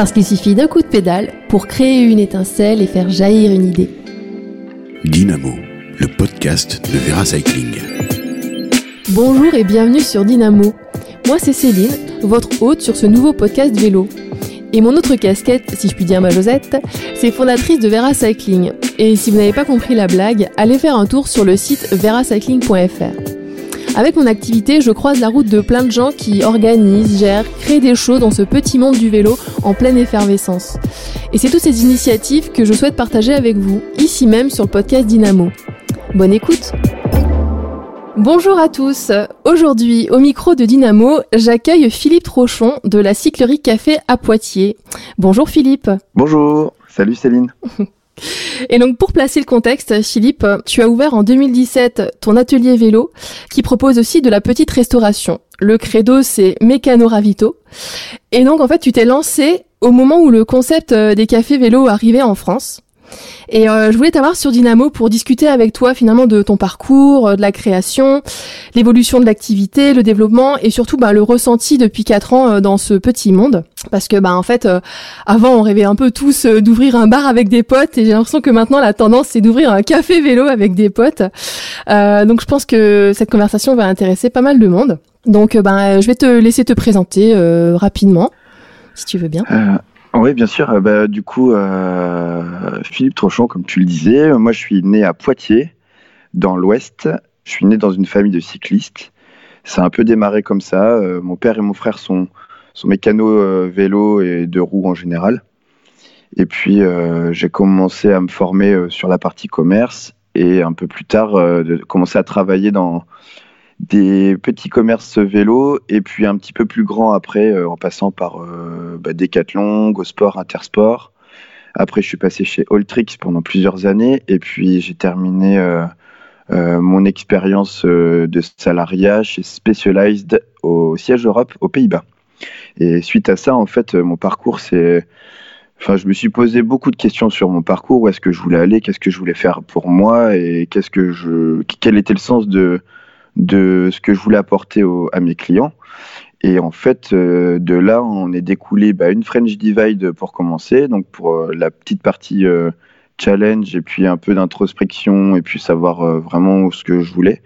Parce qu'il suffit d'un coup de pédale pour créer une étincelle et faire jaillir une idée. Dynamo, le podcast de Vera Cycling. Bonjour et bienvenue sur Dynamo. Moi c'est Céline, votre hôte sur ce nouveau podcast vélo. Et mon autre casquette, si je puis dire ma Josette, c'est fondatrice de Vera Cycling. Et si vous n'avez pas compris la blague, allez faire un tour sur le site veracycling.fr. Avec mon activité, je croise la route de plein de gens qui organisent, gèrent, créent des choses dans ce petit monde du vélo en pleine effervescence. Et c'est toutes ces initiatives que je souhaite partager avec vous, ici même sur le podcast Dynamo. Bonne écoute Bonjour à tous. Aujourd'hui, au micro de Dynamo, j'accueille Philippe Trochon de la Cyclerie Café à Poitiers. Bonjour Philippe. Bonjour. Salut Céline. Et donc pour placer le contexte, Philippe, tu as ouvert en 2017 ton atelier vélo qui propose aussi de la petite restauration. Le credo c'est Mécano Ravito. Et donc en fait tu t'es lancé au moment où le concept euh, des cafés vélo arrivait en France. Et euh, je voulais t'avoir sur Dynamo pour discuter avec toi finalement de ton parcours, euh, de la création, l'évolution de l'activité, le développement et surtout bah, le ressenti depuis quatre ans euh, dans ce petit monde. Parce que bah en fait, avant on rêvait un peu tous d'ouvrir un bar avec des potes et j'ai l'impression que maintenant la tendance c'est d'ouvrir un café vélo avec des potes. donc je pense que cette conversation va intéresser pas mal de monde. Donc bah, je vais te laisser te présenter rapidement, si tu veux bien. Oui, bien sûr. Euh, bah, du coup, euh, Philippe Trochon, comme tu le disais, moi je suis né à Poitiers, dans l'Ouest. Je suis né dans une famille de cyclistes. Ça a un peu démarré comme ça. Euh, mon père et mon frère sont, sont mécanos vélo et de roues en général. Et puis j'ai commencé à me former sur la partie commerce et un peu plus tard de commencer à travailler dans, des petits commerces vélo et puis un petit peu plus grand après euh, en passant par euh, bah, Decathlon, GoSport, Intersport. Après, je suis passé chez Alltrix pendant plusieurs années et puis j'ai terminé euh, mon expérience de salariat chez Specialized au siège Europe aux Pays-Bas. Et suite à ça, en fait, mon parcours, c'est. Enfin, je me suis posé beaucoup de questions sur mon parcours, où est-ce que je voulais aller, qu'est-ce que je voulais faire pour moi? Et qu'est-ce que je, quel était le sens de, de ce que je voulais apporter à mes clients? Et en fait, euh, de là, on est découlé bah, une French Divide pour commencer, donc pour euh, la petite partie euh, challenge et puis un peu d'introspection et puis savoir vraiment ce que je voulais.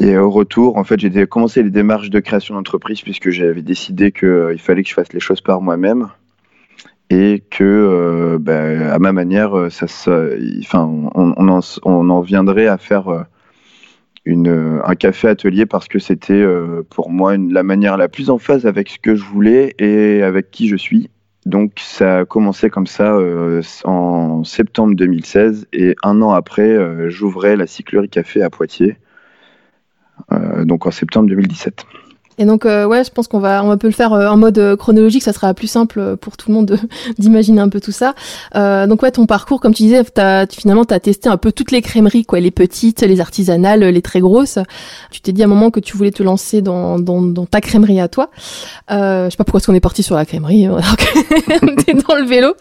Et au retour, en fait, j'ai commencé les démarches de création d'entreprise puisque j'avais décidé qu'il fallait que je fasse les choses par moi-même et que, bah, à ma manière, ça, enfin, on, en, viendrait à faire un café atelier parce que c'était euh, pour moi la manière la plus en phase avec ce que je voulais et avec qui je suis. Donc ça a commencé comme ça euh, en septembre 2016 et un an après, euh, j'ouvrais la cyclerie café à Poitiers, donc en septembre 2017. Et donc, euh, ouais, je pense qu'on va, on va peut le faire euh, en mode euh, chronologique, ça sera plus simple pour tout le monde d'imaginer un peu tout ça. donc, ouais, ton parcours, comme tu disais, as, finalement, tu as testé un peu toutes les crèmeries, quoi, les petites, les artisanales, les très grosses. Tu t'es dit à un moment que tu voulais te lancer dans, dans, dans ta crèmerie à toi. Euh, je sais pas pourquoi est-ce qu'on est parti sur la crèmerie, alors que t'es dans le vélo.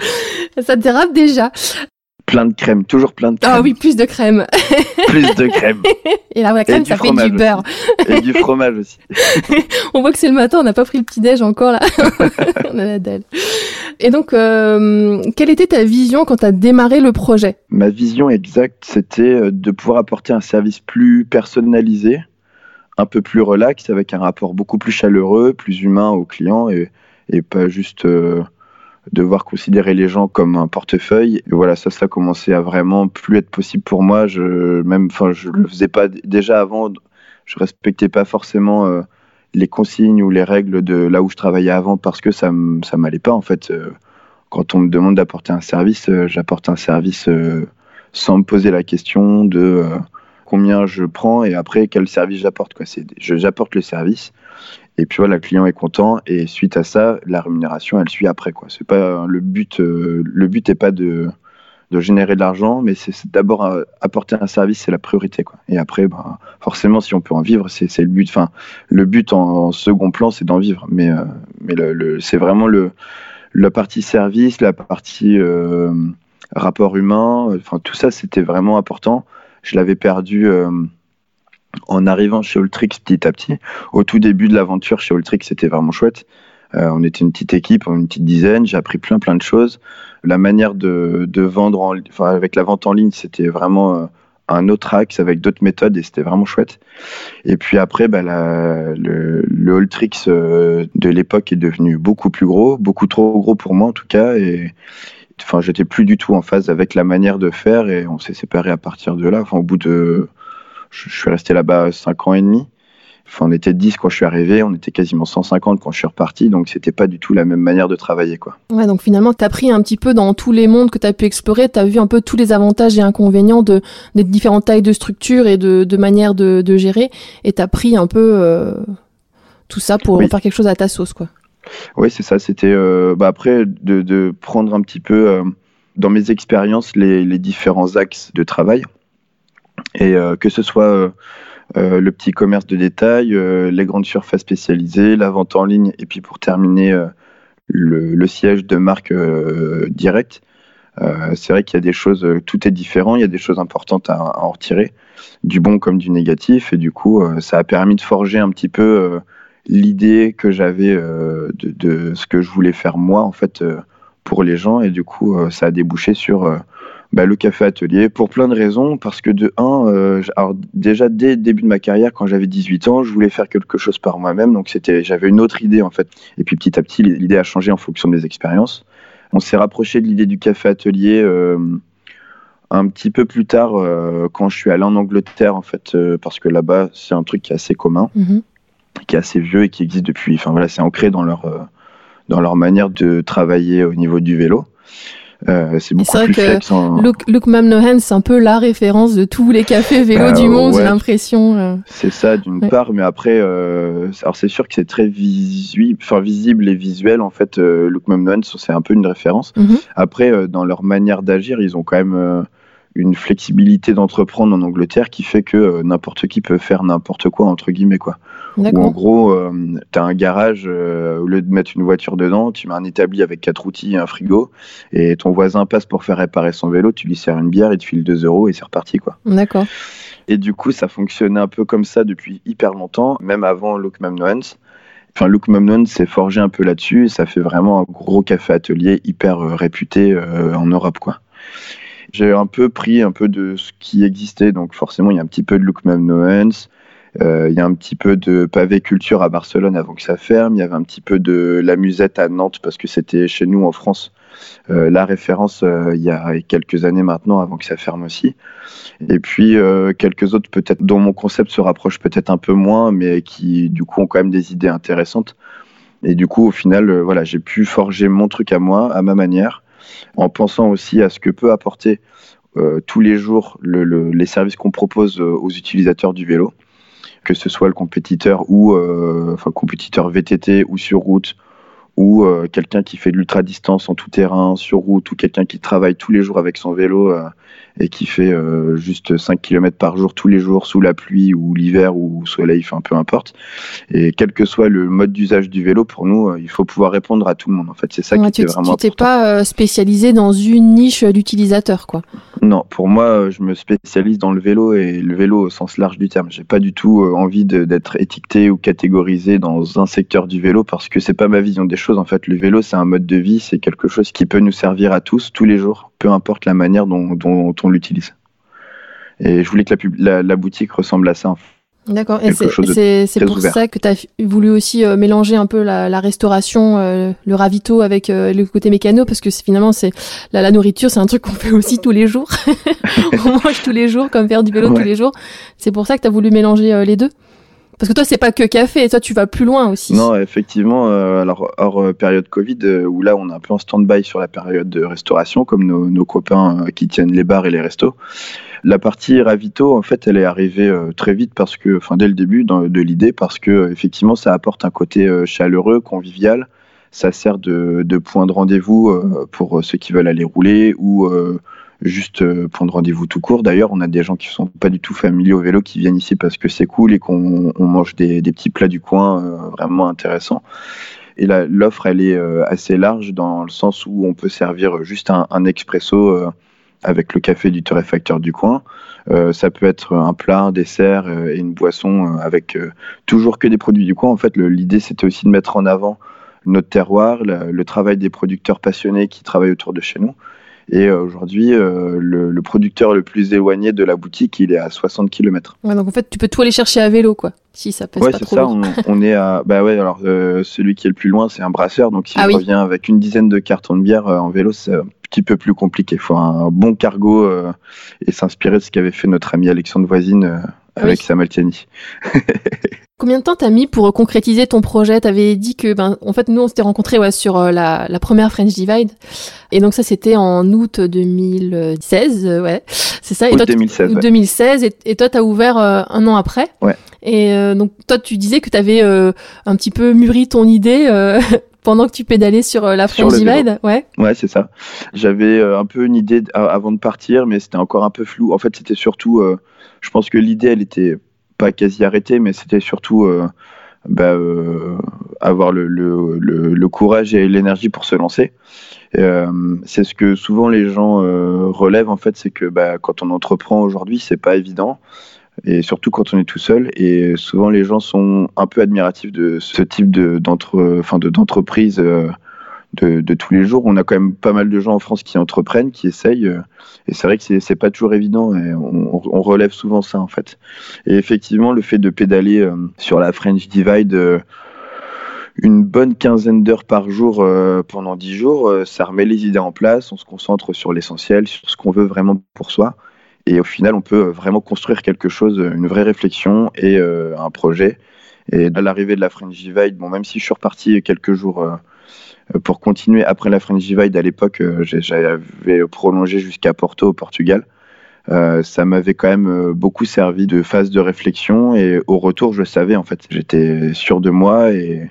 Ça te dérape déjà plein de crème, toujours plein de crème. Ah oui, plus de crème. plus de crème. Et la crème, ça fait du beurre. Et du fromage aussi. on voit que c'est le matin, on n'a pas pris le petit-déj encore là. on a la dalle. Et donc, euh, quelle était ta vision quand tu as démarré le projet? Ma vision exacte, c'était euh, de pouvoir apporter un service plus personnalisé, un peu plus relax, avec un rapport beaucoup plus chaleureux, plus humain aux clients et, et pas juste... Euh, devoir considérer les gens comme un portefeuille. Voilà, ça, ça commençait à vraiment plus être possible pour moi. Je, même, enfin, je le faisais pas déjà avant. Je respectais pas forcément euh, les consignes ou les règles de là où je travaillais avant parce que ça, ça m'allait pas en fait. Euh, quand on me demande d'apporter un service, euh, j'apporte un service sans me poser la question de combien je prends et après quel service j'apporte. Quoi. j'apporte le service et puis voilà, le client est content et suite à ça, la rémunération, elle suit après. Quoi. Pas le but. Euh, n'est pas de, de, générer de l'argent, mais c'est, d'abord euh, apporter un service, c'est la priorité. Quoi. Et après, ben, forcément, si on peut en vivre, c'est, le but. Enfin, le but en, second plan, c'est d'en vivre. Mais, euh, mais le, c'est vraiment le, la partie service, la partie rapport humain. Enfin, tout ça, c'était vraiment important. Je l'avais perdu en arrivant chez Ultrix petit à petit. Au tout début de l'aventure chez Ultrix, c'était vraiment chouette. on était une petite équipe, une petite dizaine. J'ai appris plein plein de choses. La manière de, vendre, en, enfin, avec la vente en ligne, c'était vraiment un autre axe avec d'autres méthodes et c'était vraiment chouette. Et puis après, bah, le, le Alltrix de l'époque est devenu beaucoup plus gros, beaucoup trop gros pour moi en tout cas. Et enfin, j'étais plus du tout en phase avec la manière de faire et on s'est séparés à partir de là. Enfin, au bout de, je, suis resté là-bas cinq ans et demi. Enfin, on était 10 quand je suis arrivé, on était quasiment 150 quand je suis reparti, donc c'était pas du tout la même manière de travailler. Quoi. Ouais, donc finalement, tu as pris un petit peu dans tous les mondes que tu as pu explorer, tu as vu un peu tous les avantages et inconvénients de, des différentes tailles de structures et de, de manières de, de gérer, et tu as pris un peu euh, tout ça pour faire quelque chose à ta sauce. quoi. Oui, c'est ça. C'était euh, bah après de, de, prendre un petit peu euh, dans mes expériences les, les, différents axes de travail et euh, que ce soit le petit commerce de détail, les grandes surfaces spécialisées, la vente en ligne et puis pour terminer le, siège de marque directe. c'est vrai qu'il y a des choses, tout est différent, il y a des choses importantes à, en retirer, du bon comme du négatif, et du coup, ça a permis de forger un petit peu l'idée que j'avais euh, de, ce que je voulais faire moi en fait euh, pour les gens et du coup euh, ça a débouché sur bah, le café atelier pour plein de raisons parce que de un alors déjà dès le début de ma carrière quand j'avais 18 ans je voulais faire quelque chose par moi-même donc c'était j'avais une autre idée en fait et puis petit à petit l'idée a changé en fonction des expériences on s'est rapproché de l'idée du café atelier un petit peu plus tard quand je suis allé en Angleterre en fait parce que là-bas c'est un truc qui est assez commun mm-hmm qui est assez vieux et qui existe depuis. Enfin voilà, c'est ancré dans leur euh, dans leur manière de travailler au niveau du vélo. Euh, c'est beaucoup plus vrai que Luke, Luke Mamnohan, c'est un peu la référence de tous les cafés vélo du monde, j'ai l'impression. Euh. C'est ça, d'une part, mais après, euh, alors c'est sûr que c'est très visu... enfin, visible et visuel, en fait, euh, Luke Mamnohan, c'est un peu une référence. Mm-hmm. Après, dans leur manière d'agir, ils ont quand même une flexibilité d'entreprendre en Angleterre qui fait que euh, n'importe qui peut faire n'importe quoi entre guillemets quoi. Ou en gros, euh, tu as un garage euh, au lieu de mettre une voiture dedans, tu mets un établi avec quatre outils et un frigo et ton voisin passe pour faire réparer son vélo, tu lui sers une bière, il te file 2 euros et c'est reparti quoi. D'accord. Et du coup, ça fonctionnait un peu comme ça depuis hyper longtemps, même avant Luke Mamnoans. Enfin, Luke Mamnon s'est forgé un peu là-dessus et ça fait vraiment un gros café atelier hyper réputé en Europe quoi j'ai un peu pris un peu de ce qui existait. Donc forcément, il y a un petit peu de Lookman Noens. Euh, il y a un petit peu de pavé culture à Barcelone avant que ça ferme. Il y avait un petit peu de la musette à Nantes parce que c'était chez nous en France euh, la référence euh, il y a quelques années maintenant avant que ça ferme aussi. Et puis euh, quelques autres peut-être dont mon concept se rapproche peut-être un peu moins, mais qui du coup ont quand même des idées intéressantes. Et du coup au final voilà j'ai pu forger mon truc à moi à ma manière en pensant aussi à ce que peut apporter euh, tous les jours les services qu'on propose euh, aux utilisateurs du vélo, que ce soit le compétiteur ou euh, compétiteur VTT ou sur route ou quelqu'un qui fait de l'ultra distance en tout terrain sur route ou quelqu'un qui travaille tous les jours avec son vélo et qui fait euh, juste 5 km par jour tous les jours sous la pluie ou l'hiver ou soleil, enfin peu importe. Et quel que soit le mode d'usage du vélo, pour nous, euh, il faut pouvoir répondre à tout le monde. En fait, c'est ça qui est vraiment Tu t'es pas euh, spécialisé dans une niche d'utilisateur, quoi. Non, pour moi, je me spécialise dans le vélo et le vélo au sens large du terme. J'ai pas du tout envie d'être étiqueté ou catégorisé dans un secteur du vélo parce que c'est pas ma vision des choses. En fait, le vélo, c'est un mode de vie, c'est quelque chose qui peut nous servir à tous, tous les jours peu importe la manière dont, on l'utilise. Et je voulais que la, la, boutique ressemble à ça. D'accord, et c'est pour ça que tu as voulu aussi euh, mélanger un peu la, restauration, euh, le ravito avec euh, le côté mécano, parce que finalement, c'est la, la, nourriture, c'est un truc qu'on fait aussi tous les jours. on mange tous les jours, comme faire du vélo tous les jours. C'est pour ça que tu as voulu mélanger les deux parce que toi, c'est pas que café, toi, tu vas plus loin aussi. Non, effectivement. Euh, alors, hors euh, période Covid, euh, où là, on est un peu en stand-by sur la période de restauration, comme nos, copains qui tiennent les bars et les restos. La partie ravito, en fait, elle est arrivée très vite parce que, enfin, dès le début de l'idée, parce que effectivement, ça apporte un côté chaleureux, convivial. Ça sert de, de point de rendez-vous pour ceux qui veulent aller rouler ou juste euh, prendre rendez-vous tout court. D'ailleurs, on a des gens qui sont pas du tout familiers au vélo qui viennent ici parce que c'est cool et qu'on mange des, petits plats du coin euh, vraiment intéressants. Et l'offre, elle est euh, assez large dans le sens où on peut servir juste un, expresso avec le café du torréfacteur du coin. ça peut être un plat, un dessert et une boisson avec toujours que des produits du coin. En fait, l'idée, c'était aussi de mettre en avant notre terroir, le travail des producteurs passionnés qui travaillent autour de chez nous. Et euh, aujourd'hui, euh, le, producteur le plus éloigné de la boutique, il est à 60 km. Ouais, donc en fait, tu peux tout aller chercher à vélo, quoi. Si ça pèse ouais, c'est ça. On, est à. Bah ouais, alors euh, celui qui est le plus loin, c'est un brasseur. Donc s'il ah revient avec une dizaine de cartons de bière en vélo, c'est un petit peu plus compliqué. Il faut un bon cargo et s'inspirer de ce qu'avait fait notre ami Alexandre Voisine ah avec oui. Samaltiani. Combien de temps t'as mis pour concrétiser ton projet? T'avais dit que, ben, en fait, nous on s'était rencontrés ouais, sur euh, la, la, première French Divide, et donc ça c'était en août 2016, euh, ouais, c'est ça? Et août toi, 2016. Ouais. 2016, et, et toi t'as ouvert euh, un an après. Ouais. Et donc toi tu disais que t'avais un petit peu mûri ton idée. pendant que tu pédalais sur la French Divide, ouais. Ouais, c'est ça. J'avais un peu une idée avant de partir, mais c'était encore un peu flou. En fait, c'était surtout, je pense que l'idée, elle était pas quasi arrêté, mais c'était surtout euh, bah, euh, avoir le, courage et l'énergie pour se lancer. Euh, c'est ce que souvent les gens relèvent en fait, c'est que bah, quand on entreprend aujourd'hui, c'est pas évident et surtout quand on est tout seul. Et souvent, les gens sont un peu admiratifs de ce type d'entreprise de, tous les jours. On a quand même pas mal de gens en France qui entreprennent, qui essayent. Euh, et c'est vrai que c'est pas toujours évident. Et on, relève souvent ça, en fait. Et effectivement, le fait de pédaler euh, sur la French Divide euh, une bonne quinzaine d'heures par jour pendant dix jours, ça remet les idées en place. On se concentre sur l'essentiel, sur ce qu'on veut vraiment pour soi. Et au final, on peut vraiment construire quelque chose, une vraie réflexion et un projet. Et à l'arrivée de la French Divide, bon, même si je suis reparti quelques jours pour continuer après la French Divide à l'époque, euh, j'avais prolongé jusqu'à Porto au Portugal. Euh, ça m'avait quand même beaucoup servi de phase de réflexion et au retour, je savais en fait, j'étais sûr de moi et,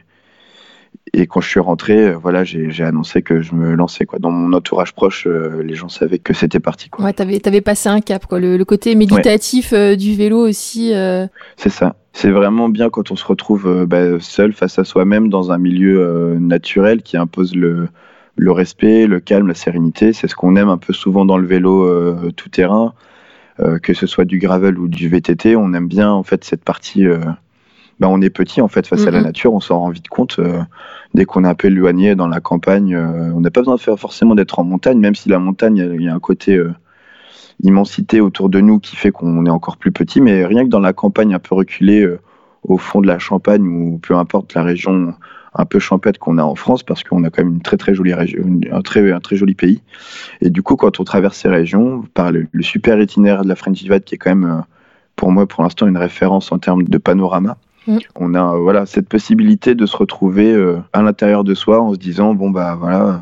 et quand je suis rentré, voilà, j'ai annoncé que je me lançais quoi. Dans mon entourage proche, les gens savaient que c'était parti quoi. Ouais, t'avais avais passé un cap quoi. Le, côté méditatif du vélo aussi. C'est ça c'est vraiment bien quand on se retrouve euh, bah, seul face à soi-même dans un milieu euh, naturel qui impose le, le, respect, le calme, la sérénité. C'est ce qu'on aime un peu souvent dans le vélo euh, tout terrain, que ce soit du gravel ou du VTT. On aime bien en fait cette partie. Bah, on est petit en fait face à la nature, on s'en rend vite compte. dès qu'on est un peu éloigné dans la campagne, on n'a pas besoin de faire forcément d'être en montagne, même si la montagne, il y, a un côté immensité autour de nous qui fait qu'on est encore plus petit, mais rien que dans la campagne un peu reculée euh, au fond de la Champagne ou peu importe la région un peu champêtre qu'on a en France parce qu'on a quand même une très très jolie région, un très un très joli pays. Et du coup, quand on traverse ces régions, par le, super itinéraire de la French Divide qui est quand même euh, pour moi pour l'instant une référence en termes de panorama. Mm. On a voilà cette possibilité de se retrouver euh, à l'intérieur de soi en se disant bon bah voilà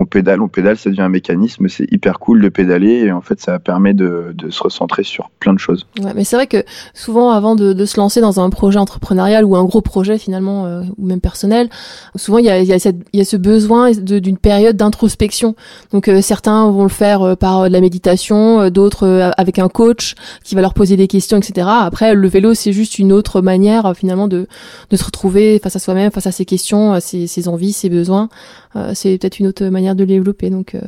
on pédale, on pédale, ça devient un mécanisme, c'est hyper cool de pédaler et en fait ça permet de, se recentrer sur plein de choses. Ouais, mais c'est vrai que souvent avant de, se lancer dans un projet entrepreneurial ou un gros projet finalement euh, ou même personnel, souvent il y a, y, a y a ce besoin d'une période d'introspection. Donc euh, certains vont le faire euh, par de la méditation, d'autres avec un coach qui va leur poser des questions, etc. Après le vélo c'est juste une autre manière finalement de, de se retrouver face à soi-même, face à ses questions, ses, ses envies, ses besoins. C'est peut-être une autre manière de développer. Donc euh,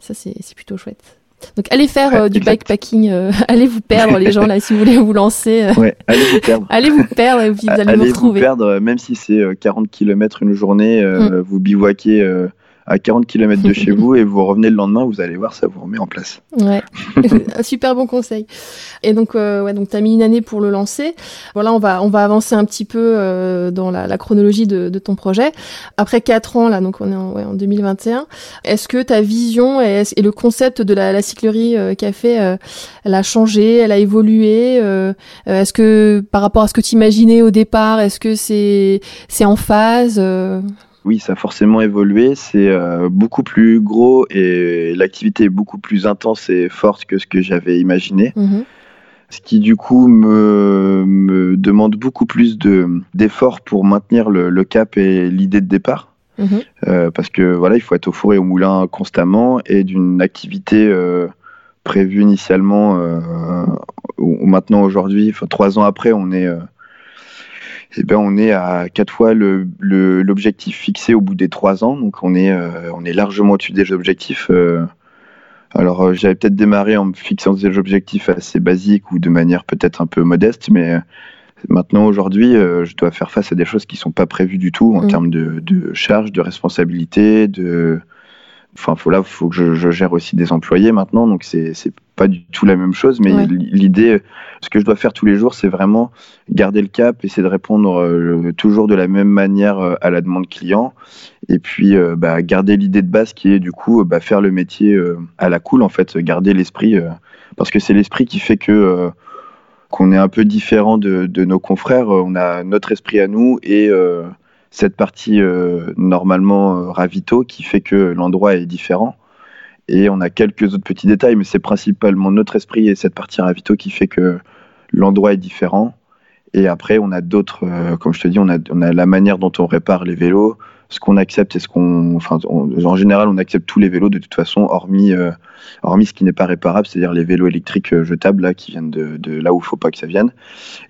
ça, c'est plutôt chouette. Donc allez faire euh, du bikepacking, euh, allez vous perdre les gens là si vous voulez vous lancer. Ouais, allez vous perdre. allez vous perdre et vous allez, vous retrouver. Vous perdre, même si c'est 40 km une journée, mm. vous bivouaquez à 40 km de chez vous et vous revenez le lendemain, vous allez voir, ça vous remet en place. Ouais, un super bon conseil. Et donc, euh, ouais, donc tu as mis une année pour le lancer. Voilà, on va, on va avancer un petit peu euh, dans la, la chronologie de, de, ton projet. Après quatre ans, là, donc on est en, ouais, en 2021, est-ce que ta vision et, et, le concept de la, la cyclerie euh, café, euh, elle a changé, elle a évolué euh, Est-ce que par rapport à ce que tu imaginais au départ, est-ce que c'est c'est en phase oui, ça a forcément évolué. C'est euh, beaucoup plus gros et l'activité est beaucoup plus intense et forte que ce que j'avais imaginé. Mhm. Ce qui du coup me, me demande beaucoup plus d'efforts pour maintenir le, cap et l'idée de départ. Mhm. Euh, parce que voilà, il faut être au four et au moulin constamment et d'une activité euh, prévue initialement, ou maintenant aujourd'hui, trois ans après, on est eh ben, on est à quatre fois l'objectif fixé au bout des trois ans. Donc on est, euh, on est largement au-dessus des objectifs. Euh. alors euh, j'avais peut-être démarré en me fixant des objectifs assez basiques ou de manière peut-être un peu modeste, mais Maintenant, aujourd'hui, je dois faire face à des choses qui sont pas prévues du tout en Mm. termes de, de charges, de responsabilités, de. Enfin, faut là, faut que je, je gère aussi des employés maintenant, donc c'est pas du tout la même chose. Mais Ouais. l'idée, ce que je dois faire tous les jours, c'est vraiment garder le cap, essayer de répondre euh, toujours de la même manière euh, à la demande client, et puis euh, bah, garder l'idée de base qui est du coup bah, faire le métier à la cool en fait, garder l'esprit, parce que c'est l'esprit qui fait que qu'on est un peu différent de, de nos confrères. On a notre esprit à nous et cette partie normalement ravito qui fait que l'endroit est différent. Et on a quelques autres petits détails, mais c'est principalement notre esprit et cette partie ravito qui fait que l'endroit est différent. Et après, on a d'autres, euh, comme je te dis, on a, on a la manière dont on répare les vélos, ce qu'on accepte et ce qu'on. Enfin, on- en général, on accepte tous les vélos de toute façon, hormis, euh, hormis ce qui n'est pas réparable, c'est-à-dire les vélos électriques euh, jetables là, qui viennent de, de là où il faut pas que ça vienne.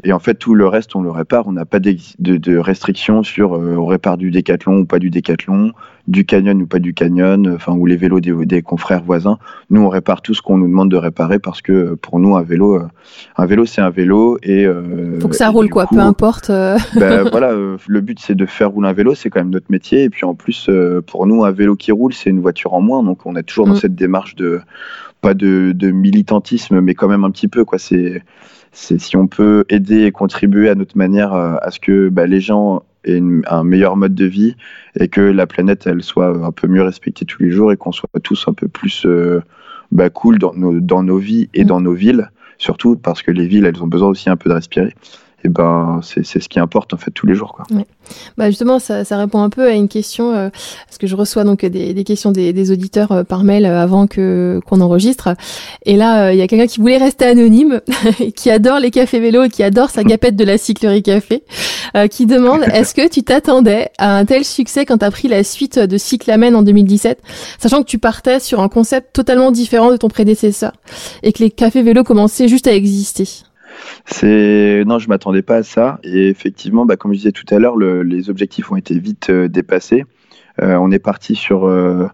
Et en fait, tout le reste, on le répare. On n'a pas de, de restrictions sur euh, on répare du décathlon ou pas du décathlon, du canyon ou pas du canyon, enfin, ou les vélos des, des confrères voisins. Nous, on répare tout ce qu'on nous demande de réparer parce que pour nous, un vélo, un vélo, c'est un vélo et. euh, Faut que ça roule quoi, coup, peu importe. ben, voilà, le but c'est de faire rouler un vélo, c'est quand même notre métier. Et puis en plus, euh, pour nous, un vélo qui roule, c'est une voiture en moins. Donc on est toujours dans Mm. cette démarche de pas de, de militantisme, mais quand même un petit peu quoi. C'est c'est si on peut aider et contribuer à notre manière euh, à ce que bah, les gens aient une- un meilleur mode de vie et que la planète elle soit un peu mieux respectée tous les jours et qu'on soit tous un peu plus euh, bah, cool dans nos, dans nos vies et Mm. dans nos villes, surtout parce que les villes elles ont besoin aussi un peu de respirer. Et ben c'est c'est ce qui importe en fait tous les jours quoi. Bah justement, ça, ça répond un peu à une question, euh, parce que je reçois donc des, des questions des, des auditeurs euh, par mail euh, avant que qu'on enregistre. Et là, euh, il y a quelqu'un qui voulait rester anonyme, qui adore les cafés vélos et qui adore sa gapette de la cyclerie café, euh, qui demande est-ce que tu t'attendais à un tel succès quand t'as pris la suite de Cyclamen en 2017, sachant que tu partais sur un concept totalement différent de ton prédécesseur et que les cafés vélos commençaient juste à exister? C'est non, je m'attendais pas à ça. Et effectivement, bah, comme je disais tout à l'heure, le- les objectifs ont été vite euh, dépassés. Euh, on est parti sur euh,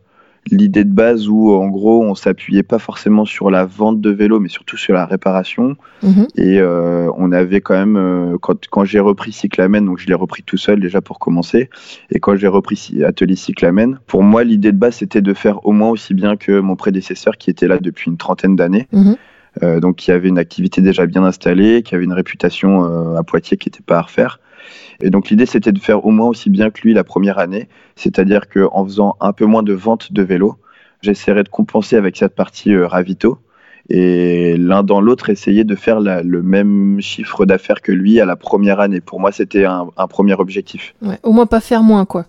l'idée de base où, en gros, on s'appuyait pas forcément sur la vente de vélos, mais surtout sur la réparation. Mhm. Et on avait quand même, quand, quand j'ai repris Cyclamen, donc je l'ai repris tout seul déjà pour commencer, et quand j'ai repris Atelier Cyclamen, pour moi, l'idée de base, c'était de faire au moins aussi bien que mon prédécesseur qui était là depuis une trentaine d'années. Mhm. Euh, donc qui avait une activité déjà bien installée, qui avait une réputation euh, à Poitiers qui n'était pas à refaire. Et donc l'idée c'était de faire au moins aussi bien que lui la première année, c'est-à-dire qu'en faisant un peu moins de ventes de vélos, j'essaierais de compenser avec cette partie euh, ravito. Et l'un dans l'autre, essayer de faire le même chiffre d'affaires que lui à la première année. Pour moi, c'était un, premier objectif. Au moins pas faire moins quoi.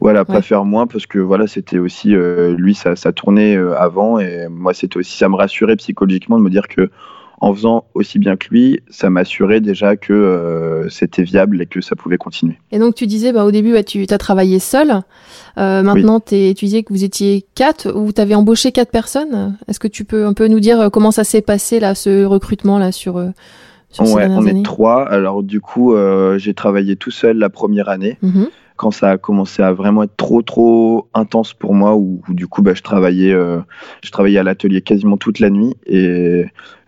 Voilà, pas Ouais. faire moins parce que voilà, c'était aussi euh, lui, ça, ça tournait euh, avant et moi, c'était aussi ça me rassurait psychologiquement de me dire que en faisant aussi bien que lui, ça m'assurait déjà que euh, c'était viable et que ça pouvait continuer. Et donc tu disais bah, au début tu as travaillé seul. Maintenant tu disais que vous étiez quatre ou tu avais embauché quatre personnes. Est-ce que tu peux un peu nous dire comment ça s'est passé là ce recrutement là sur, ces Ouais, dernières on années? est trois. Alors du coup, j'ai travaillé tout seul la première année. Mhm. Quand ça a commencé à vraiment être trop trop intense pour moi où, du coup bah, je travaillais euh, je travaillais à l'atelier quasiment toute la nuit et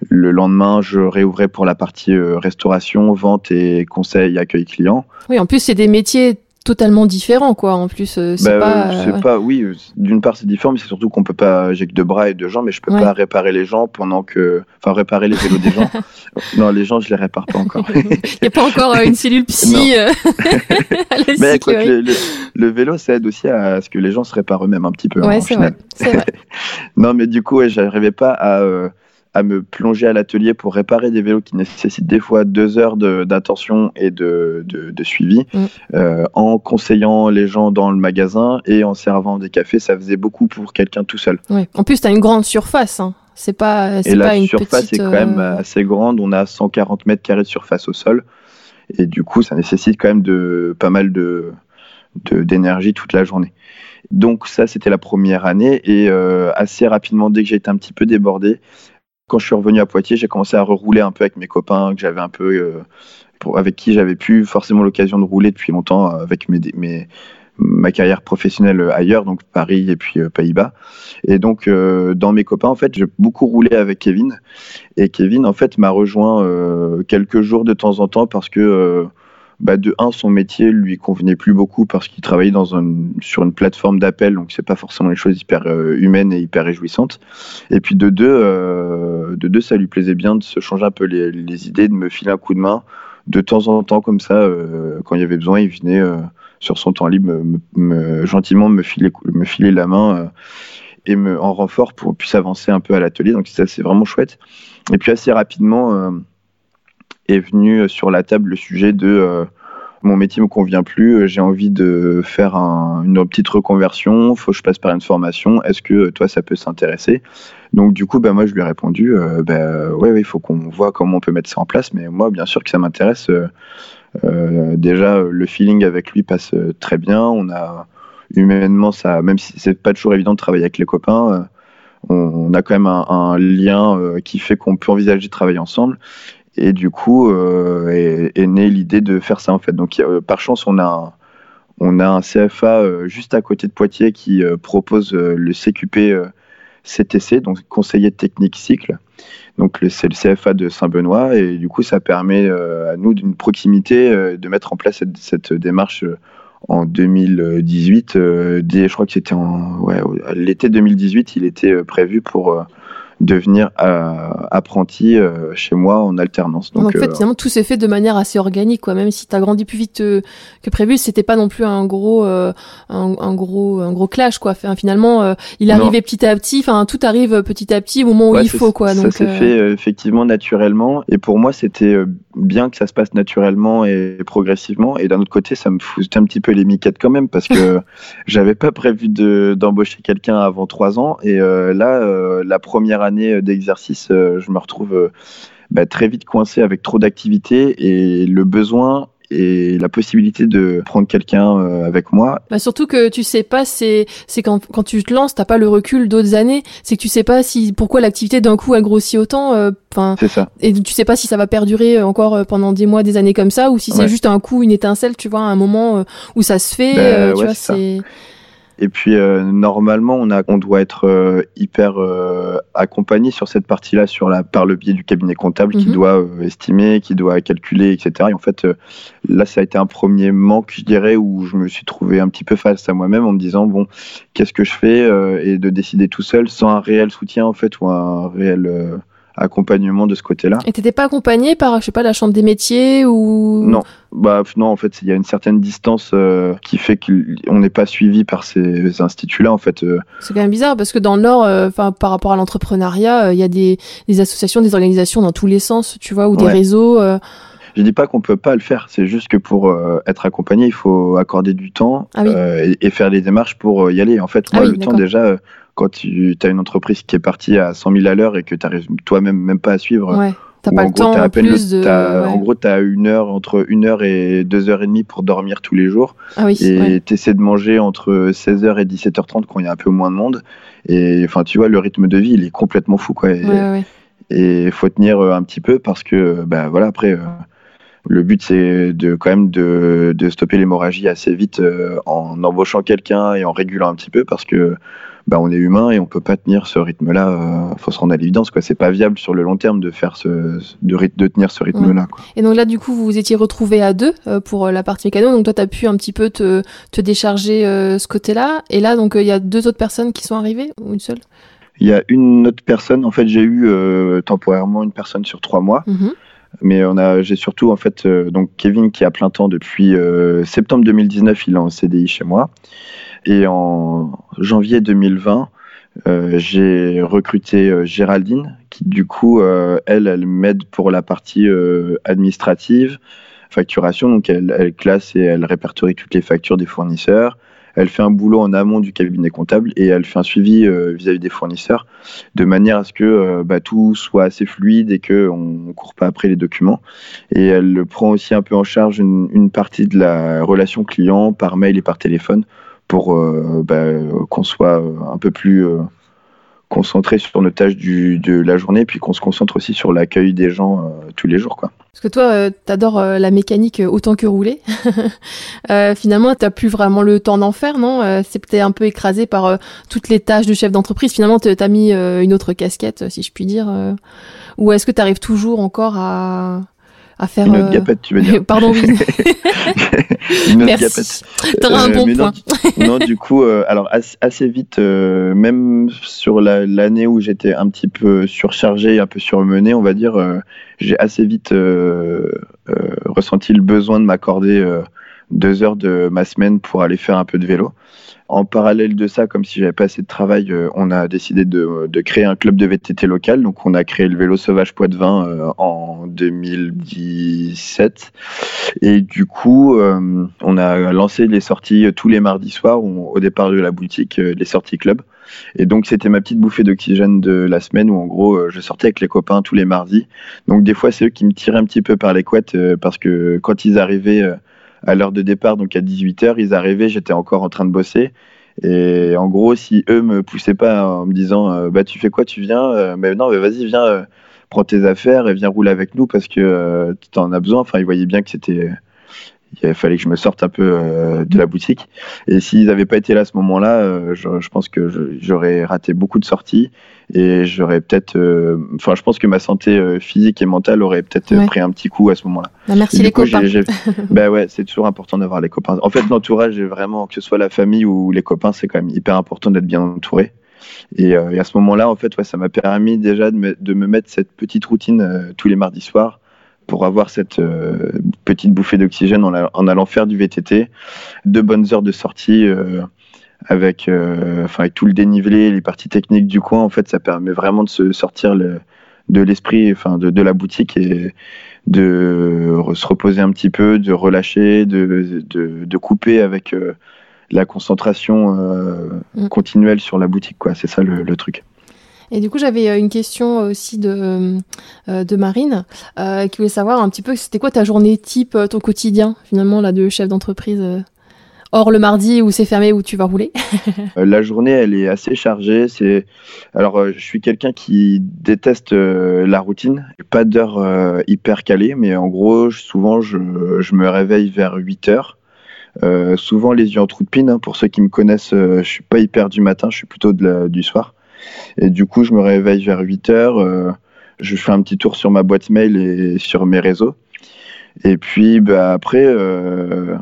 le lendemain je réouvrais pour la partie euh, restauration vente et conseil accueil client. Oui en plus c'est des métiers totalement différents quoi. En plus euh, c'est Bah, pas. euh, euh, ouais. pas oui d'une part c'est différent mais c'est surtout qu'on peut pas j'ai que deux bras et deux jambes mais je peux Ouais. pas réparer les gens pendant que enfin réparer les vélos des gens non les gens je les répare pas encore Il n'y a pas encore une cellule psy à la mais cyclerie. le, le- le vélo ça aide aussi à ce que les gens se réparent eux-mêmes un petit peu hein, Ouais au c'est vrai. Vrai. Non, mais du coup, j'arrivais pas à, à me plonger à l'atelier pour réparer des vélos qui nécessitent des fois deux heures de- d'attention et de, de, de suivi. Mm. Euh, en conseillant les gens dans le magasin et en servant des cafés, ça faisait beaucoup pour quelqu'un tout seul. En plus t'as une grande surface. Hein. C'est pas. Et la pas une surface petite. est quand même euh, assez grande. On a 140 mètres carrés de surface au sol. Et du coup, ça nécessite quand même de, pas mal de- d'énergie toute la journée. Donc ça, c'était la première année. Et euh, assez rapidement, dès que j'ai été un petit peu débordé, quand je suis revenu à Poitiers, j'ai commencé à rerouler un peu avec mes copains que j'avais un peu, euh, avec qui j'avais plus forcément l'occasion de rouler depuis longtemps avec mes, mes ma carrière professionnelle ailleurs, donc Paris et puis Pays-Bas. Et donc, dans mes copains, en fait, j'ai beaucoup roulé avec Kevin. Et Kevin, en fait, m'a rejoint quelques jours de temps en temps parce que bah, de un, son métier lui convenait plus beaucoup parce qu'il travaillait dans un, sur une plateforme d'appel, donc c'est pas forcément les choses hyper euh, humaines et hyper réjouissantes. Et puis de deux, euh, de deux, ça lui plaisait bien de se changer un peu les, idées, de me filer un coup de main de temps en temps comme ça. Euh, quand il y avait besoin, il venait sur son temps libre me, gentiment me filer, me filer la main et me en renfort pour puisse avancer un peu à l'atelier. Donc ça c'est vraiment chouette. Et puis assez rapidement est venu sur la table le sujet de euh, mon métier me convient plus, euh, j'ai envie de faire une petite reconversion, faut que je passe par une formation, est-ce que euh, toi ça peut s'intéresser? Donc du coup, bah, moi je lui ai répondu, bah, ouais, il faut qu'on voit comment on peut mettre ça en place, mais moi bien sûr que ça m'intéresse. déjà, le feeling avec lui passe très bien, on a humainement ça, même si c'est pas toujours évident de travailler avec les copains, on, a quand même un lien qui fait qu'on peut envisager de travailler ensemble. Et du coup, euh, est, née l'idée de faire ça en fait. Donc, par chance, on a un, on a un CFA euh, juste à côté de Poitiers qui euh, propose le CQP CTC, donc conseiller technique cycle. Donc c'est le CFA de Saint-Benoît et du coup ça permet à nous d'une proximité de mettre en place cette, démarche en 2018. je crois que c'était en l'été 2018, il était prévu pour devenir euh, apprenti euh, chez moi en alternance. Donc, en fait, euh, finalement, tout s'est fait de manière assez organique, quoi. Même si tu as grandi plus vite que prévu, c'était pas non plus un gros, un, un, gros, un gros clash, quoi. Enfin, finalement, il arrivait petit à petit. Enfin, tout arrive petit à petit au moment où il faut, quoi. Ça s'est fait effectivement naturellement. Et pour moi, c'était bien que ça se passe naturellement et progressivement. Et d'un autre côté, ça me foutait un petit peu les miquettes quand même parce que j'avais pas prévu d'embaucher quelqu'un avant trois ans. Et là, la première année année euh, d'exercice, euh, je me retrouve euh, bah, très vite coincé avec trop d'activités et le besoin et la possibilité de prendre quelqu'un avec moi. Bah surtout que tu sais pas, c'est c'est quand, quand tu te lances, t'as pas le recul d'autres années. C'est que tu sais pas si pourquoi l'activité d'un coup a grossi autant. Enfin, c'est ça. Et tu sais pas si ça va perdurer encore pendant des mois, des années comme ça, ou si c'est juste un coup, une étincelle, tu vois, un moment où ça se fait. Bah, tu vois, c'est. Et puis euh, normalement, on, a, on doit être euh, hyper euh, accompagné sur cette partie-là, sur la, par le biais du cabinet comptable qui mhm. doit estimer, qui doit calculer, etc. Et en fait, là, ça a été un premier manque, je dirais, où je me suis trouvé un petit peu face à moi-même en me disant bon, qu'est-ce que je fais et de décider tout seul sans un réel soutien en fait ou un réel accompagnement de ce côté-là. Et t'étais pas accompagné par, je sais pas, la chambre des métiers ou Non, bah non, en fait, il y a une certaine distance euh, qui fait qu'on n'est pas suivi par ces instituts-là, en fait. Euh. C'est quand même bizarre parce que dans le Nord, euh, enfin, par rapport à l'entrepreneuriat, il y a des, des, associations, des organisations dans tous les sens, tu vois, ou des réseaux. Je dis pas qu'on peut pas le faire, c'est juste que pour être accompagné, il faut accorder du temps ah et, faire les démarches pour y aller. En fait, ah moi, le temps déjà, quand tu as une entreprise qui est partie à 100 000 à l'heure et que tu n'arrives toi-même même pas à suivre. Ouais. T'as pas le temps en plus de... En gros, tu as une heure, entre une heure et deux heures et demie pour dormir tous les jours. Ah oui, et tu essaies de manger entre 16h et 17h30 quand il y a un peu moins de monde. Et enfin, tu vois, le rythme de vie, il est complètement fou. Quoi. Et il faut tenir euh, un petit peu parce que, ben voilà, après, euh, le but, c'est de quand même de, de stopper l'hémorragie assez vite euh, en embauchant quelqu'un et en régulant un petit peu parce que bah, on est humain et on peut pas tenir ce rythme-là. Il euh, faut se rendre à l'évidence, quoi. C'est pas viable sur le long terme de faire ce, de, de tenir ce rythme-là. Et donc là, du coup, vous vous étiez retrouvés à deux euh, pour euh, la partie mécano. Donc toi, tu as pu un petit peu te, te décharger ce côté-là. Et là, donc il y a deux autres personnes qui sont arrivées ou une seule? Il y a une autre personne. En fait, j'ai eu temporairement une personne sur trois mois. Mm-hmm. Mais on a, j'ai surtout en fait donc Kevin qui a plein temps depuis septembre 2019, il est en CDI chez moi. Et en janvier 2020, euh, j'ai recruté euh, Géraldine, qui du coup, euh, elle, elle m'aide pour la partie administrative, facturation. Donc, elle, classe et elle répertorie toutes les factures des fournisseurs. Elle fait un boulot en amont du cabinet comptable et elle fait un suivi vis-à-vis des fournisseurs de manière à ce que bah, tout soit assez fluide et qu'on ne court pas après les documents. Et elle prend aussi un peu en charge une partie de la relation client par mail et par téléphone pour euh, bah, qu'on soit euh, un peu plus euh, concentré sur nos tâches de la journée, puis qu'on se concentre aussi sur l'accueil des gens tous les jours. Quoi. Parce que toi, euh, t'adores la mécanique autant que rouler. finalement, t'as plus vraiment le temps d'en faire, non? C'est peut-être un peu écrasé par toutes les tâches de chef d'entreprise. Finalement, t'as mis une autre casquette, si je puis dire. ou est-ce que t'arrives toujours encore à à faire. Une autre gapette, tu veux dire. Pardon, oui. une autre Merci. T'auras un bon point. Non, du coup, euh, alors assez, vite, euh, même sur l'année où j'étais un petit peu surchargé, un peu surmené, on va dire, euh, j'ai assez vite ressenti le besoin de m'accorder deux heures de ma semaine pour aller faire un peu de vélo. En parallèle de ça, comme si j'avais pas assez de travail, euh, on a décidé de, créer un club de VTT local. Donc, on a créé le vélo sauvage Poitvin euh, en 2017. Et du coup, euh, on a lancé les sorties tous les mardis soirs au départ de la boutique, les sorties club. Et donc, c'était ma petite bouffée d'oxygène de la semaine où, en gros, je sortais avec les copains tous les mardis. Donc, des fois, c'est eux qui me tiraient un petit peu par les couettes parce que quand ils arrivaient à l'heure de départ, donc à 18h, ils arrivaient, j'étais encore en train de bosser. Et en gros, si eux me poussaient pas en me disant euh, bah tu fais quoi, tu viens, euh, mais non, mais vas-y, viens, euh, prends tes affaires et viens rouler avec nous parce que tu en as besoin. Enfin, ils voyaient bien que c'était il fallait que je me sorte un peu euh, de la boutique. Et s'ils n'avaient pas été là à ce moment-là, euh, je, je, pense que j'aurais raté beaucoup de sorties et j'aurais peut-être. Euh, enfin, je pense que ma santé physique et mentale aurait peut-être pris un petit coup à ce moment-là. Bah, merci les copains. bah ouais, c'est toujours important d'avoir les copains. En fait, l'entourage est vraiment, que ce soit la famille ou les copains, c'est quand même hyper important d'être bien entouré. Et, et, à ce moment-là, en fait, ouais, ça m'a permis déjà de me, de me, mettre cette petite routine tous les mardis soirs pour avoir cette euh, petite bouffée d'oxygène en, allant faire du VTT, de bonnes heures de sortie euh, avec, euh, enfin, avec tout le dénivelé, les parties techniques du coin. En fait, ça permet vraiment de se sortir le, de l'esprit, enfin, de, de, la boutique et de se reposer un petit peu, de relâcher, de, de, de couper avec la concentration mm. continuelle sur la boutique. Quoi. C'est ça le, le truc. Et du coup, j'avais euh, une question aussi de, euh, de Marine euh, qui voulait savoir un petit peu c'était quoi ta journée type, ton quotidien finalement là de chef d'entreprise Hors le mardi où c'est fermé où tu vas rouler? la journée, elle est assez chargée. C'est alors, je suis quelqu'un qui déteste la routine. Pas d'heure hyper calée, mais en gros, souvent, je, me réveille vers 8 heures. souvent les yeux en trou de. Hein. Pour ceux qui me connaissent, je suis pas hyper du matin, je suis plutôt de la, du soir. Et du coup, je me réveille vers 8 heures. Euh, je fais un petit tour sur ma boîte mail et sur mes réseaux. Et puis bah, après, euh,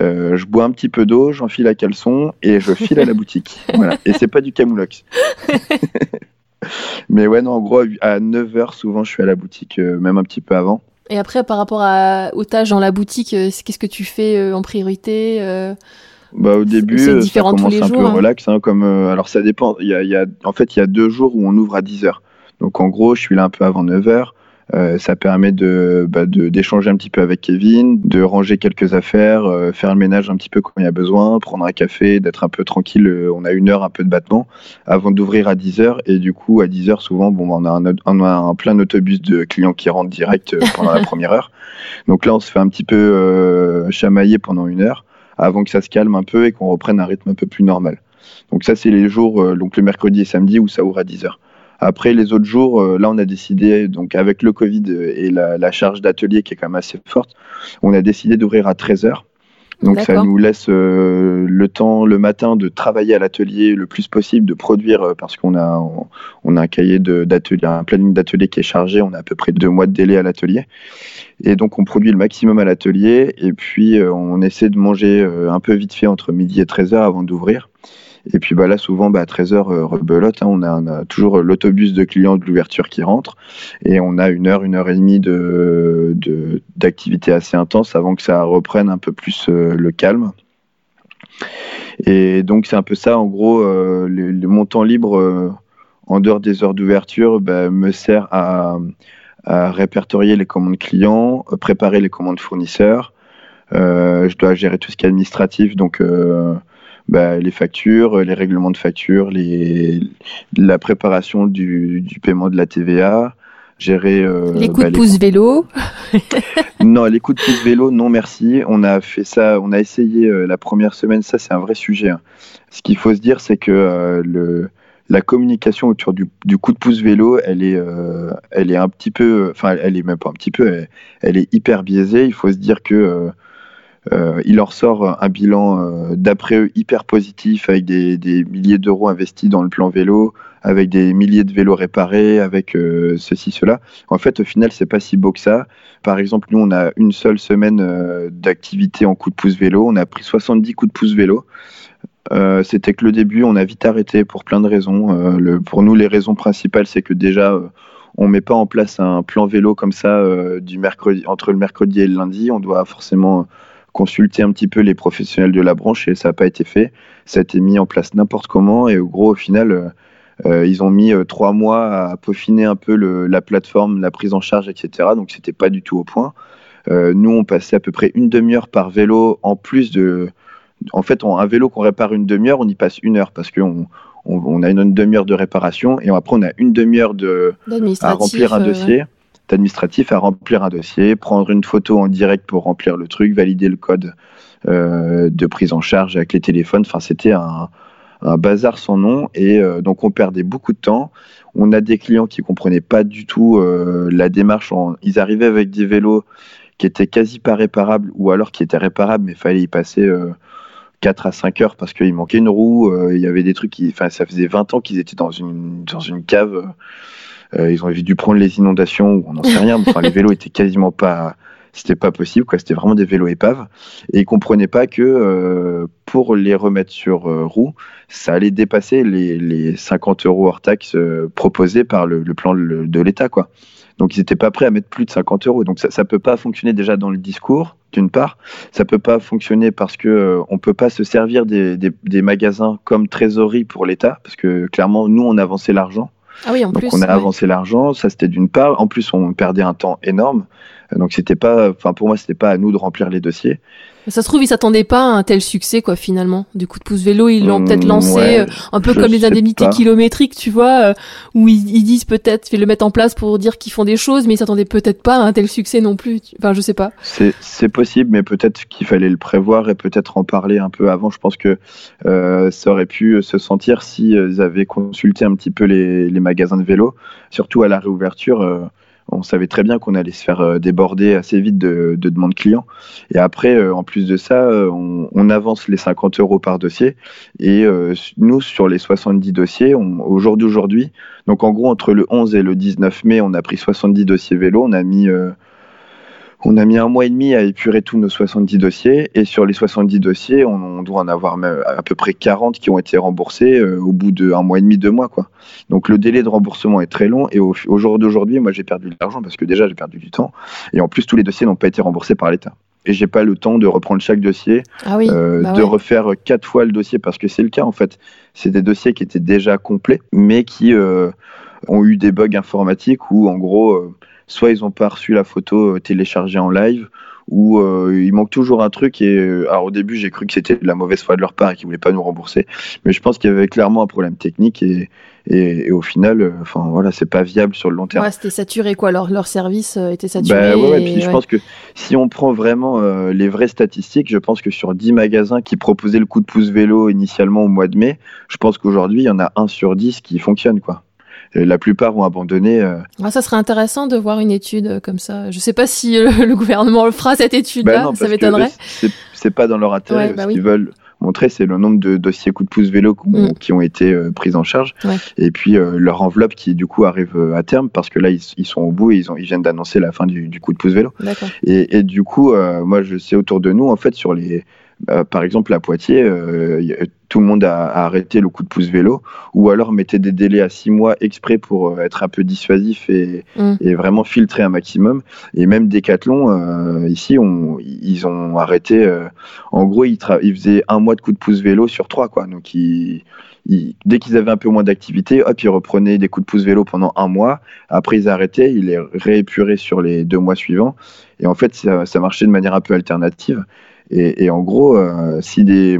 euh, je bois un petit peu d'eau, j'enfile la caleçon et je file à la boutique. Voilà. Et c'est pas du camoulox. Mais ouais, non, en gros, à 9h, souvent, je suis à la boutique, même un petit peu avant. Et après, par rapport à, aux tâches dans la boutique, qu'est-ce que tu fais en priorité bah, au début, ça commence un peu hein. relax. Hein, comme, euh, alors ça dépend. Il y a, y a, en fait, il y a deux jours où on ouvre à 10h. Donc en gros, je suis là un peu avant 9h. Euh, ça permet de bah, d'échanger un petit peu avec Kevin, de ranger quelques affaires, euh, faire le ménage un petit peu quand il y a besoin, prendre un café, d'être un peu tranquille. Euh, on a une heure un peu de battement avant d'ouvrir à 10h. Et du coup, à 10h, souvent, bon, on, a un, on a un plein d'autobus de clients qui rentrent direct pendant la première heure. Donc là, on se fait un petit peu chamailler pendant une heure avant que ça se calme un peu et qu'on reprenne un rythme un peu plus normal. Donc ça, c'est les jours, euh, donc le mercredi et samedi où ça ouvre à 10h. Après, les autres jours, euh, là, on a décidé, donc avec le Covid et la, charge d'atelier qui est quand même assez forte, on a décidé d'ouvrir à 13h. Donc ça nous laisse euh, le temps le matin de travailler à l'atelier le plus possible, de produire parce qu'on a on, a un cahier d'atelier, un planning d'atelier qui est chargé. On a à peu près deux mois de délai à l'atelier. Et donc, on produit le maximum à l'atelier. Et puis, euh, on essaie de manger euh, un peu vite fait entre midi et 13h avant d'ouvrir. Et puis bah, là, souvent, bah, à 13h, euh, rebelote, hein, on, a, toujours l'autobus de clients de l'ouverture qui rentre. Et on a une heure, une heure et demie d'activité assez intense avant que ça reprenne un peu plus le calme. Et donc, c'est un peu ça, en gros, mon temps libre en dehors des heures d'ouverture bah, me sert à répertorier les commandes clients, euh, préparer les commandes fournisseurs. Euh, je dois gérer tout ce qui est administratif, donc euh, bah, les factures, les règlements de factures, les, la préparation du, du, paiement de la TVA, gérer euh, les coups bah, de pouce vélo. non, les coups de pouce vélo, non merci. On a fait ça, on a essayé la première semaine. Ça, c'est un vrai sujet. Hein. Ce qu'il faut se dire, c'est que le la communication autour du, coup de pouce vélo, elle est, euh, elle est un petit peu, enfin, elle est même pas un petit peu, elle, est hyper biaisée. Il faut se dire que euh, euh, il leur sort un bilan d'après eux hyper positif avec des, milliers d'euros investis dans le plan vélo, avec des milliers de vélos réparés, avec ceci, cela. En fait, au final, c'est pas si beau que ça. Par exemple, nous, on a une seule semaine d'activité en coup de pouce vélo. On a pris 70 coups de pouce vélo. Euh, c'était que le début, on a vite arrêté pour plein de raisons. Euh, pour nous, les raisons principales, c'est que déjà, euh, on met pas en place un plan vélo comme ça du mercredi, entre le mercredi et le lundi. On doit forcément consulter un petit peu les professionnels de la branche et ça n'a pas été fait. Ça a été mis en place n'importe comment et au gros, au final, ils ont mis trois mois à peaufiner un peu le, la plateforme, la prise en charge, etc. Donc c'était pas du tout au point. nous, on passait à peu près une demi-heure par vélo en plus de en fait, on, un vélo qu'on répare une demi-heure, on y passe une heure parce qu'on on, a une demi-heure de réparation et après on a une demi-heure de à remplir un euh, dossier. Administratif à remplir un dossier, prendre une photo en direct pour remplir le truc, valider le code euh, de prise en charge avec les téléphones. Enfin, c'était un, bazar sans nom et euh, donc on perdait beaucoup de temps. On a des clients qui comprenaient pas du tout la démarche. Ils arrivaient avec des vélos qui étaient quasi pas réparables ou alors qui étaient réparables mais fallait y passer 4 à 5 heures parce qu'il manquait une roue. Euh, il y avait des trucs qui. Enfin, ça faisait 20 ans qu'ils étaient dans une, dans une cave. Euh, ils ont dû prendre les inondations, on n'en sait rien. Enfin, les vélos étaient quasiment pas. C'était pas possible. C'était vraiment des vélos épaves. Et ils comprenaient pas que euh, pour les remettre sur roue, ça allait dépasser les, les 50 euros hors taxe proposés par le, plan de l'État, quoi. Donc ils n'étaient pas prêts à mettre plus de 50 euros. Donc ça ne peut pas fonctionner déjà dans le discours, d'une part. Ça ne peut pas fonctionner parce euh, ne peut pas se servir des, magasins comme trésorerie pour l'État, parce que clairement, nous, on avançait l'argent. Ah oui, en Donc on a avancé l'argent, ça c'était d'une part. En plus, on perdait un temps énorme. Donc c'était pas, enfin pour moi, c'était pas à nous de remplir les dossiers. Ça se trouve, ils s'attendaient pas à un tel succès, quoi, finalement. Du coup de pouce vélo, ils l'ont peut-être mmh, lancé euh, un peu comme les indemnités kilométriques, tu vois, euh, où ils, disent peut-être, ils le mettent en place pour dire qu'ils font des choses, mais ils s'attendaient peut-être pas à un tel succès non plus. Enfin, je sais pas. C'est possible, mais peut-être qu'il fallait le prévoir et peut-être en parler un peu avant. Je pense que euh, ça aurait pu se sentir si ils avaient consulté un petit peu les, les magasins de vélo, surtout à la réouverture on savait très bien qu'on allait se faire euh, déborder assez vite de, demandes clients. Et après, euh, en plus de ça, euh, on, avance les 50 euros par dossier. Et nous, sur les 70 dossiers, au jour d'aujourd'hui, donc en gros, entre le 11 et le 19 mai, on a pris 70 dossiers vélo. On a mis on a mis un mois et demi à épurer tous nos 70 dossiers et sur les 70 dossiers, on, doit en avoir même à peu près 40 qui ont été remboursés euh, au bout d'un mois et demi, deux mois. Quoi. Donc le délai de remboursement est très long et au, jour d'aujourd'hui, moi j'ai perdu de l'argent parce que déjà j'ai perdu du temps et en plus tous les dossiers n'ont pas été remboursés par l'État. Et j'ai pas le temps de reprendre chaque dossier, ah euh, bah de refaire quatre fois le dossier parce que c'est le cas en fait. C'est des dossiers qui étaient déjà complets mais qui euh, ont eu des bugs informatiques ou en gros soit ils n'ont pas reçu la photo euh, téléchargée en live, ou euh, il manque toujours un truc. Et euh, alors au début, j'ai cru que c'était de la mauvaise foi de leur part et qu'ils voulaient pas nous rembourser, mais je pense qu'il y avait clairement un problème technique et, et, au final, enfin voilà, c'est pas viable sur le long terme. Ouais, c'était saturé quoi. Leur, leur service était saturé. Bah, ouais, puis je pense que si on prend vraiment les vraies statistiques, je pense que sur 10 magasins qui proposaient le coup de pouce vélo initialement au mois de mai, je pense qu'aujourd'hui, il y en a un sur 10 qui fonctionne quoi la plupart ont abandonné. Euh. Ah, ça serait intéressant de voir une étude euh, comme ça. Je ne sais pas si euh, le, gouvernement le fera cette étude-là, bah ça m'étonnerait. C'est pas dans leur intérêt. Bah ce qu'ils veulent montrer, c'est le nombre de dossiers coup de pouce vélo mm. qui ont été pris en charge, et puis leur enveloppe qui du coup arrive à terme parce que là ils, sont au bout et ils, ont, ils viennent d'annoncer la fin du, coup de pouce vélo. Et, et, du coup, moi je sais autour de nous en fait sur les euh, par exemple, à Poitiers, euh, tout le monde a, arrêté le coup de pouce vélo, ou alors mettait des délais à six mois exprès pour euh, être un peu dissuasif mm. et, vraiment filtrer un maximum. Et même Decathlon, ici, ils ont arrêté. en gros, ils, faisaient un mois de coup de pouce vélo sur trois, quoi. Donc, dès qu'ils avaient un peu moins d'activité, hop, ils reprenaient des coups de pouce vélo pendant un mois. Après, ils arrêtaient, ils les réépuraient sur les deux mois suivants. Et en fait, ça marchait de manière un peu alternative. Et, en gros, euh, si des,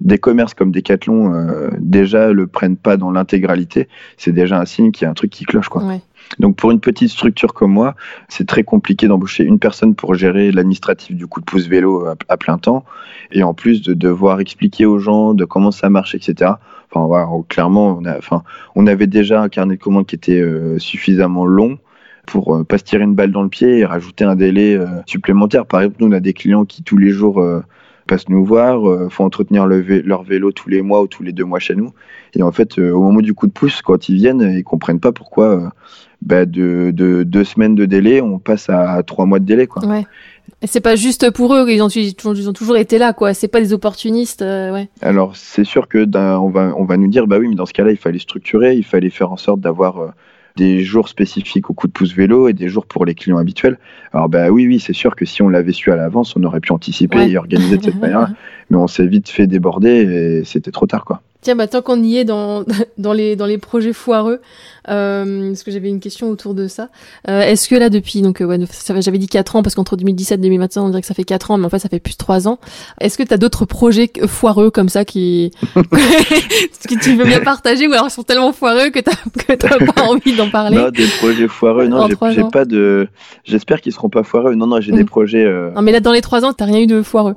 des commerces comme Decathlon euh, déjà le prennent pas dans l'intégralité, c'est déjà un signe qu'il y a un truc qui cloche. Quoi. Donc pour une petite structure comme moi, c'est très compliqué d'embaucher une personne pour gérer l'administratif du coup de pouce vélo à, plein temps, et en plus de devoir expliquer aux gens de comment ça marche, etc. Enfin voilà, clairement, on, a, enfin, on avait déjà un carnet de commandes qui était euh, suffisamment long pour euh, pas se tirer une balle dans le pied et rajouter un délai euh, supplémentaire. Par exemple, nous on a des clients qui tous les jours passent nous voir, euh, font entretenir leur vélo tous les mois ou tous les deux mois chez nous. Et en fait, euh, au moment du coup de pouce, quand ils viennent, ils comprennent pas pourquoi euh, bah, de, deux semaines de délai, on passe à trois mois de délai. Quoi. Ouais. Et c'est pas juste pour eux, ils ont, ils ont toujours été là, quoi. C'est pas des opportunistes, ouais. Alors c'est sûr que on va, on va nous dire, bah oui, mais dans ce cas-là, il fallait structurer, il fallait faire en sorte d'avoir des jours spécifiques au coup de pouce vélo et des jours pour les clients habituels. Alors bah oui, oui, c'est sûr que si on l'avait su à l'avance, on aurait pu anticiper et organiser de cette manière, mais on s'est vite fait déborder et c'était trop tard, quoi. Tiens, bah, tant qu'on y est dans, dans, les, dans les projets foireux, euh, parce que j'avais une question autour de ça. Euh, est-ce que là, depuis, donc, euh, ouais, j'avais dit 4 ans, parce qu'entre 2017 et 2021, on dirait que ça fait 4 ans, mais en fait, ça fait plus de 3 ans. Est-ce que tu as d'autres projets foireux comme ça qui, que tu veux bien partager, ou alors ils sont tellement foireux que tu pas envie d'en parler? Non, des projets foireux, non, j'ai pas de, j'espère qu'ils seront pas foireux. Non, non, j'ai des mm. projets, euh, Non, mais là, dans les 3 ans, t'as rien eu de foireux.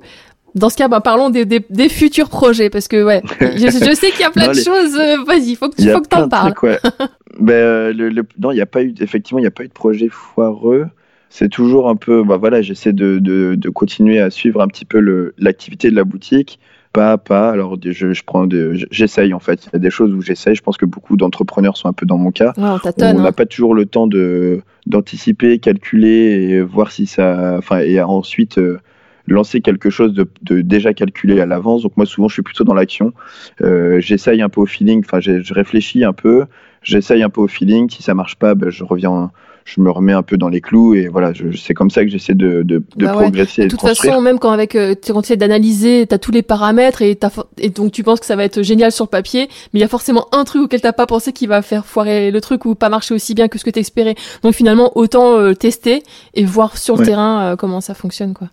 Dans ce cas, bah, parlons des, des, des, futurs projets, parce que ouais, je, je sais qu'il y a plein de choses. Euh, vas-y, faut que tu faut que t'en parles. Ouais. ben, euh, le, le, non, il n'y a pas eu, effectivement, il n'y a pas eu de projet foireux. C'est toujours un peu, bah voilà, j'essaie de, de, de, continuer à suivre un petit peu l'activité de la boutique, pas à pas. Alors, je, je prends, j'essaye en fait. Il y a des choses où j'essaye. Je pense que beaucoup d'entrepreneurs sont un peu dans mon cas. Ouais, on n'a hein. pas toujours le temps de d'anticiper, calculer et voir si ça, enfin, et ensuite. Euh, lancer quelque chose de, déjà calculé à l'avance. Donc moi souvent je suis plutôt dans l'action. Euh, j'essaye un peu au feeling, enfin je réfléchis un peu, j'essaye un peu au feeling. Si ça marche pas, ben, je reviens je me remets un peu dans les clous et voilà, c'est comme ça que j'essaie de, de, de bah progresser. De toute façon, même quand avec euh, tu essaies d'analyser, tu as tous les paramètres et, et donc tu penses que ça va être génial sur papier, mais il y a forcément un truc auquel t'as pas pensé qui va faire foirer le truc ou pas marcher aussi bien que ce que tu espérais. Donc finalement, autant euh, tester et voir sur le terrain euh, comment ça fonctionne quoi.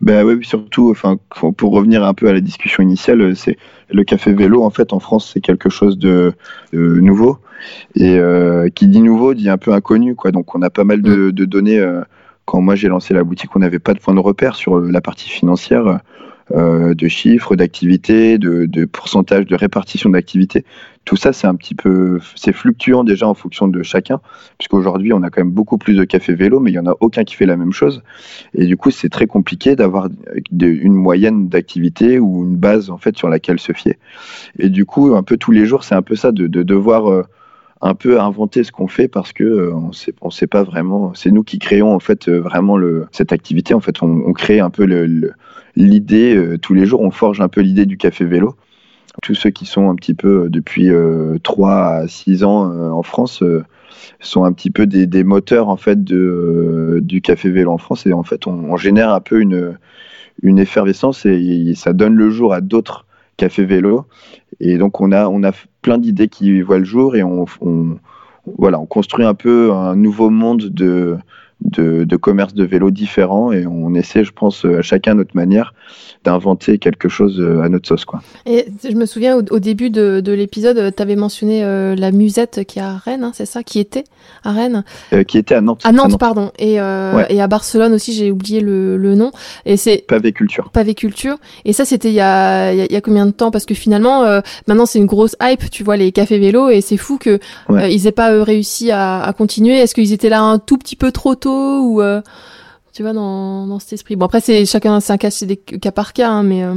Ben oui, surtout, enfin, pour revenir un peu à la discussion initiale, c'est le café vélo en fait en France c'est quelque chose de, de nouveau. Et euh, qui dit nouveau dit un peu inconnu, quoi. Donc on a pas mal de, données. Euh, quand moi j'ai lancé la boutique, on n'avait pas de point de repère sur la partie financière. Euh, de chiffres, d'activités, de, de pourcentage, de répartition d'activités. Tout ça, c'est un petit peu, c'est fluctuant déjà en fonction de chacun, puisqu'aujourd'hui, on a quand même beaucoup plus de cafés vélo, mais il y en a aucun qui fait la même chose. Et du coup, c'est très compliqué d'avoir une moyenne d'activité ou une base en fait sur laquelle se fier. Et du coup, un peu tous les jours, c'est un peu ça de, de devoir un peu inventer ce qu'on fait parce que euh, on sait sait pas vraiment c'est nous qui créons en fait euh, vraiment cette activité en fait on, crée un peu l'idée euh, tous les jours on forge un peu l'idée du café vélo tous ceux qui sont un petit peu depuis 3 à 6 ans en France sont un petit peu des, moteurs en fait du café vélo en France. Et en fait on, on génère un peu une, une effervescence et ça donne le jour à d'autres cafés vélo. Et donc on a on a plein d'idées qui voient le jour et on, voilà, on construit un peu un nouveau monde de, de, de, commerce de vélo différents et on essaie, je pense, à chacun notre manière d'inventer quelque chose euh, à notre sauce. Quoi. Et je me souviens au, début de, de l'épisode, tu avais mentionné euh, la musette qui est à Rennes, hein, c'est ça Qui était à Rennes euh, Qui était à Nantes. À Nantes, pardon. Et, et à Barcelone aussi, j'ai oublié le, le, nom. Et c'est Pavéculture. Pavéculture. Et ça, c'était il y a, y a combien de temps? Parce que finalement, maintenant, c'est une grosse hype, tu vois, les cafés vélos, et c'est fou que ils aient pas réussi à, à continuer. Est-ce qu'ils étaient là un tout petit peu trop tôt? Ou tu vois, dans, dans cet esprit. Bon, après, c'est chacun, c'est un cas, c'est des cas par cas, hein, mais. Euh...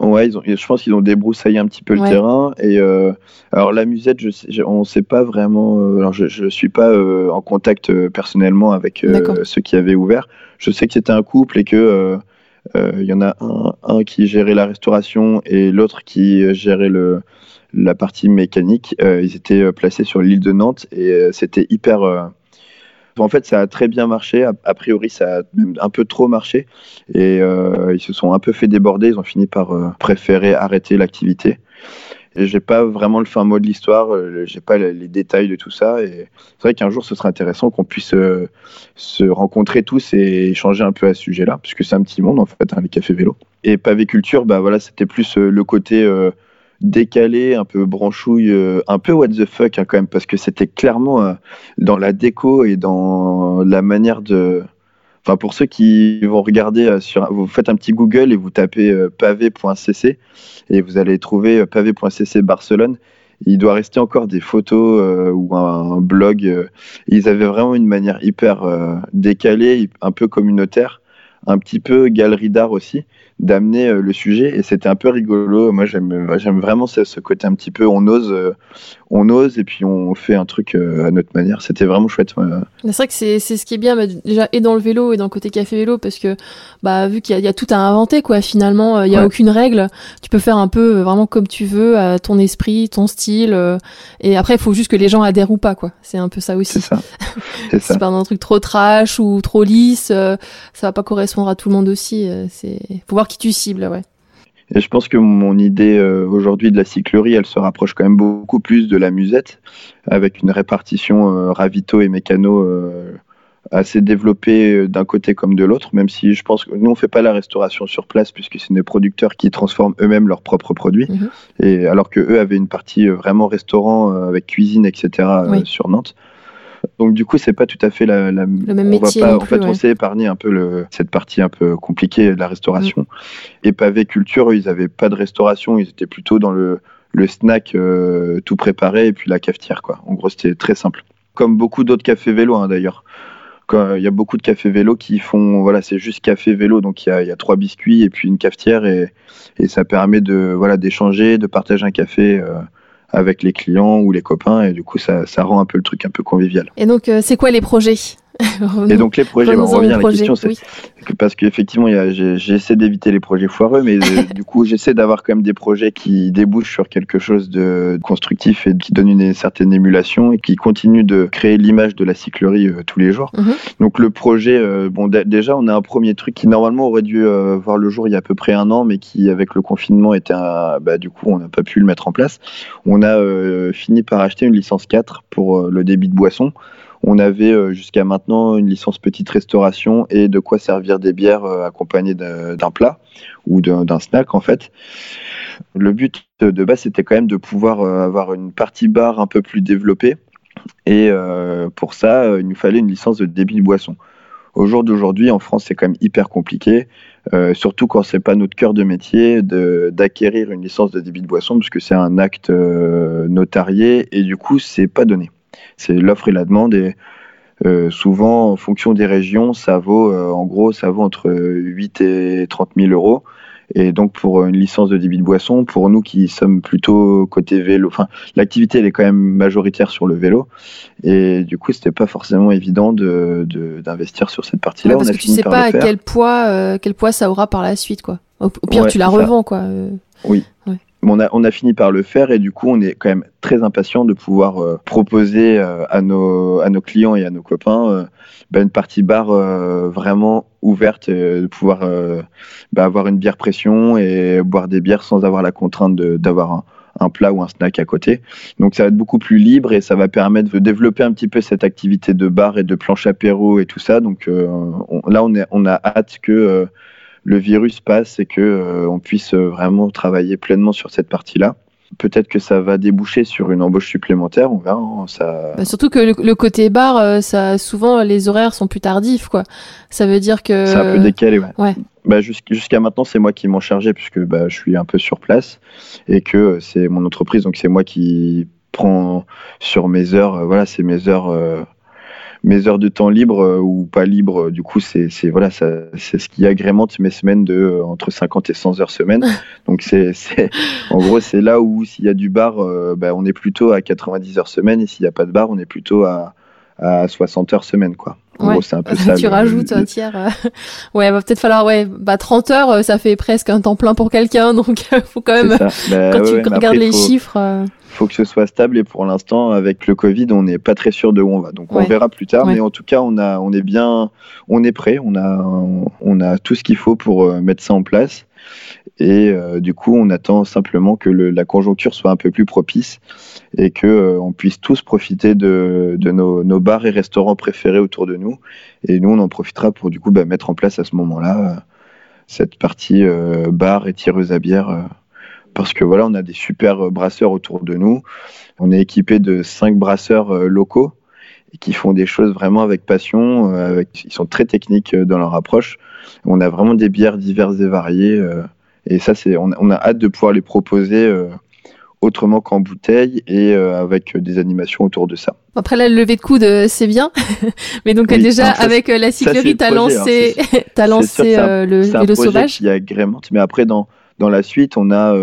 Ouais, ils ont, je pense qu'ils ont débroussaillé un petit peu le terrain. Et euh, alors la musette, je on ne sait pas vraiment. Euh, alors je ne suis pas euh, en contact euh, personnellement avec ceux qui avaient ouvert. Je sais que c'était un couple et que il y en a un, un, qui gérait la restauration et l'autre qui gérait le, la partie mécanique. ils étaient placés sur l'île de Nantes et c'était hyper en fait, ça a très bien marché. A, priori, ça a même un peu trop marché. Et euh, ils se sont un peu fait déborder. Ils ont fini par euh, préférer arrêter l'activité. J'ai pas vraiment le fin mot de l'histoire. Euh, j'ai pas les, détails de tout ça. Et c'est vrai qu'un jour, ce serait intéressant qu'on puisse se rencontrer tous et échanger un peu à ce sujet-là, puisque c'est un petit monde en fait, hein, les cafés vélos. Et pavé culture, bah voilà, c'était plus le côté décalé, un peu branchouille, euh, un peu what the fuck hein, quand même, parce que c'était clairement euh, dans la déco et dans la manière de. Enfin, pour ceux qui vont regarder sur, vous faites un petit Google et vous tapez pavé.cc et vous allez trouver pavé.cc Barcelone. Il doit rester encore des photos ou un, blog. ils avaient vraiment une manière hyper décalée, un peu communautaire, un petit peu galerie d'art aussi d'amener euh, le sujet et c'était un peu rigolo. Moi, j'aime, j'aime vraiment ce, ce, côté un petit peu on ose, euh, on ose et puis on fait un truc euh, à notre manière. C'était vraiment chouette. C'est vrai que c'est, c'est ce qui est bien bah, déjà et dans le vélo et dans le côté café vélo parce que bah vu qu'il y a, y a tout à inventer quoi. Finalement, il y a aucune règle. Tu peux faire un peu vraiment comme tu veux, à ton esprit, ton style. et après, il faut juste que les gens adhèrent ou pas quoi. C'est un peu ça aussi. C'est ça. C'est pas un truc trop trash ou trop lisse, ça va pas correspondre à tout le monde aussi. c'est faut qui tu cibles, ouais. Et je pense que mon idée euh, aujourd'hui de la cyclerie, elle se rapproche quand même beaucoup plus de la musette, avec une répartition euh, ravito et mécano euh, assez développée d'un côté comme de l'autre, même si je pense que nous, on fait pas la restauration sur place, puisque c'est des producteurs qui transforment eux-mêmes leurs propres produits, mhm. et alors que eux avaient une partie vraiment restaurant avec cuisine, etc. sur Nantes. Donc du coup, c'est pas tout à fait la, le même métier. en fait, on s'est épargné un peu le, cette partie un peu compliquée de la restauration. Mm. Et Pavé Culture, ils avaient pas de restauration, ils étaient plutôt dans le, le snack euh, tout préparé et puis la cafetière quoi. En gros, c'était très simple. Comme beaucoup d'autres cafés vélo hein, d'ailleurs. Il y a beaucoup de cafés vélo qui font, voilà, c'est juste café vélo, donc il y a, y a, trois biscuits et puis une cafetière et, et ça permet de, voilà, d'échanger, de partager un café. Euh, avec les clients ou les copains et du coup ça, rend un peu le truc un peu convivial. Et donc euh, c'est quoi les projets? et donc les projets, on revient à la question, c'est parce qu'effectivement, j'essaie d'éviter les projets foireux, mais euh, du coup, j'essaie d'avoir quand même des projets qui débouchent sur quelque chose de constructif et qui donne une certaine émulation et qui continue de créer l'image de la cyclerie euh, tous les jours. Mhm. Donc le projet, euh, bon, déjà, on a un premier truc qui normalement aurait dû voir le jour il y a à peu près un an, mais qui avec le confinement était un, bah, du coup, on n'a pas pu le mettre en place. On a fini par acheter une licence 4 pour le débit de boisson on avait euh, jusqu'à maintenant une licence petite restauration et de quoi servir des bières euh, accompagnées d'un plat ou d'un snack en fait. Le but de base c'était quand même de pouvoir euh, avoir une partie bar un peu plus développée et pour ça il nous fallait une licence de débit de boisson. Au jour d'aujourd'hui en France c'est quand même hyper compliqué. surtout quand c'est pas notre cœur de métier d'acquérir une licence de débit de boisson puisque c'est un acte notarié et du coup c'est pas donné. C'est l'offre et la demande et euh, souvent, en fonction des régions, ça vaut, euh, en gros, ça vaut entre 8 et 30 000 euros. Et donc, pour une licence de débit de boisson, pour nous qui sommes plutôt côté vélo, enfin, l'activité, elle est quand même majoritaire sur le vélo. Et du coup, c'était pas forcément évident d'investir de, d'investir sur cette partie-là. parce que tu sais pas quel poids, euh, quel poids ça aura par la suite, quoi. Au, pire, tu la revends, quoi. Oui. On a, fini par le faire et du coup, on est quand même très impatient de pouvoir euh, proposer euh, à, nos, clients et à nos copains euh, bah, une partie bar vraiment ouverte, de pouvoir bah, avoir une bière pression et boire des bières sans avoir la contrainte d'avoir un, plat ou un snack à côté. Donc ça va être beaucoup plus libre et ça va permettre de développer un petit peu cette activité de bar et de planche apéro et tout ça. Donc là, on a hâte que le virus passe et que euh, on puisse euh, vraiment travailler pleinement sur cette partie-là. Peut-être que ça va déboucher sur une embauche supplémentaire, on verra. Hein, ça... Bah, surtout que le, côté bar, euh, ça, souvent les horaires sont plus tardifs, quoi. Ça veut dire que. C'est un peu décalé, ouais. Bah, jusqu'à maintenant, c'est moi qui m'en chargeais puisque bah, je suis un peu sur place et que c'est mon entreprise, donc c'est moi qui prends sur mes heures. voilà, c'est mes heures mes heures de temps libre euh, ou pas libre, du coup, c'est voilà, c'est ce qui agrémente mes semaines de euh, entre 50 et 100 heures semaine. Donc c'est en gros c'est là où s'il y a du bar, euh, ben, on est plutôt à 90 heures semaine et s'il n'y a pas de bar, on est plutôt à, à 60 heures semaine quoi. En gros, c'est un peu ça. tu rajoutes un tiers. ouais, va peut-être falloir ouais, bah 30 heures, ça fait presque un temps plein pour quelqu'un, donc faut quand même bah, quand tu regardes les chiffres faut que ce soit stable et pour l'instant avec le Covid on n'est pas très sûr de où on va. Donc on verra plus tard mais en tout cas on a on est bien on est prêt on a on a tout ce qu'il faut pour euh, mettre ça en place. Et euh, du coup on attend simplement que la conjoncture soit un peu plus propice et que euh, on puisse tous profiter de, de nos, nos, bars et restaurants préférés autour de nous. Et nous on en profitera pour du coup bah, mettre en place à ce moment-là cette partie bar et tireuse à bière parce que voilà, on a des super brasseurs autour de nous. On est équipé de cinq brasseurs locaux qui font des choses vraiment avec passion. Avec, ils sont très techniques dans leur approche. On a vraiment des bières diverses et variées. et ça, c'est, on, on, a hâte de pouvoir les proposer autrement qu'en bouteille et euh, avec des animations autour de ça. Après la levée de coude, euh, c'est bien, mais donc déjà avec euh, la cyclerie, tu as lancé, as lancé le vélo sauvage. Qui agrémente, mais après dans dans la suite, on a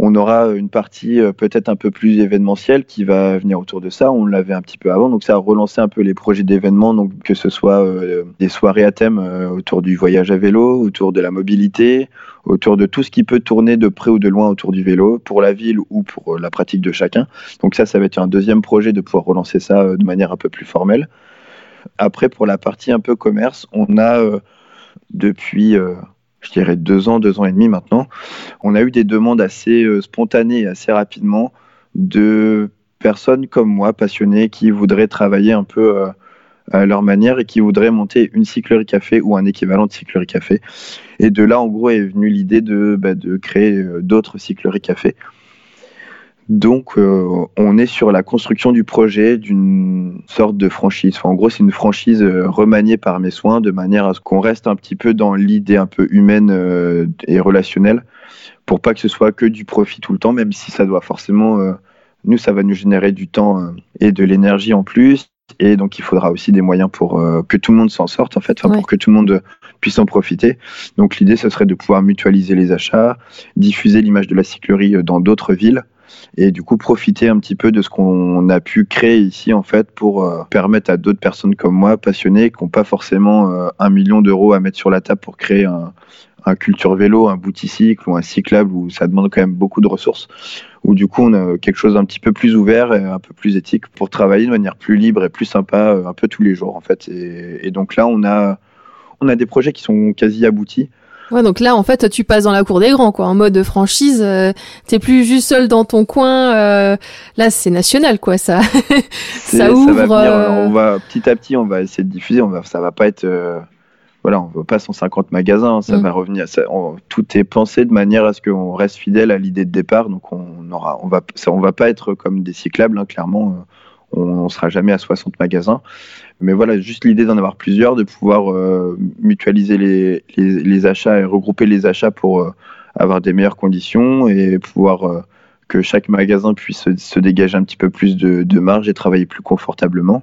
on aura une partie euh, peut-être un peu plus événementielle qui va venir autour de ça. On l'avait un petit peu avant, donc ça a relancé un peu les projets d'événements, donc que ce soit euh, des soirées à thème euh, autour du voyage à vélo, autour de la mobilité, autour de tout ce qui peut tourner de près ou de loin autour du vélo, pour la ville ou pour la pratique de chacun. Donc ça, ça va être un deuxième projet de pouvoir relancer ça de manière un peu plus formelle. Après, pour la partie un peu commerce, on a depuis je dirais deux ans, deux ans et demi maintenant, on a eu des demandes assez euh, spontanées, assez rapidement, de personnes comme moi, passionnées, qui voudraient travailler un peu euh, à leur manière et qui voudraient monter une cyclerie café ou un équivalent de cyclerie café. Et de là, en gros, est venue l'idée de, bah, de créer euh, d'autres cycleries café. Donc, euh, on est sur la construction du projet d'une sorte de franchise. en gros, c'est une franchise euh, remaniée par mes soins de manière à ce qu'on reste un petit peu dans l'idée un peu humaine euh, et relationnelle pour pas que ce soit que du profit tout le temps, même si ça doit forcément, nous, ça va nous générer du temps et de l'énergie en plus. Et donc, il faudra aussi des moyens pour que tout le monde s'en sorte, en fait, pour que tout le monde puisse en profiter. Donc, l'idée, ce serait de pouvoir mutualiser les achats, diffuser l'image de la cyclerie dans d'autres villes et du coup profiter un petit peu de ce qu'on a pu créer ici en fait pour euh, permettre à d'autres personnes comme moi passionnées qui n'ont pas forcément euh, un million d'euros à mettre sur la table pour créer un, culture vélo, un boutique ou un cyclable où ça demande quand même beaucoup de ressources, où du coup on a quelque chose d'un petit peu plus ouvert et un peu plus éthique pour travailler de manière plus libre et plus sympa euh, un peu tous les jours en fait. Et, et donc là on a on a des projets qui sont quasi aboutis. Ouais, donc là, en fait, tu passes dans la cour des grands, quoi, en mode franchise. Euh, t'es plus juste seul dans ton coin. Euh, là, c'est national, quoi. Ça, ça ouvre. va euh, on va petit à petit, on va essayer de diffuser. On va, ça va pas être, voilà, on va pas 150 magasins. Ça mm. va revenir. Ça, tout est pensé de manière à ce qu'on reste fidèle à l'idée de départ. Donc, on aura, on va, ça, on va pas être comme des cyclables, hein, clairement. On, ne sera jamais à 60 magasins. Mais voilà, juste l'idée d'en avoir plusieurs, de pouvoir euh, mutualiser les, achats et regrouper les achats pour euh, avoir des meilleures conditions et pouvoir euh, que chaque magasin puisse se, dégager un petit peu plus de, de, marge et travailler plus confortablement.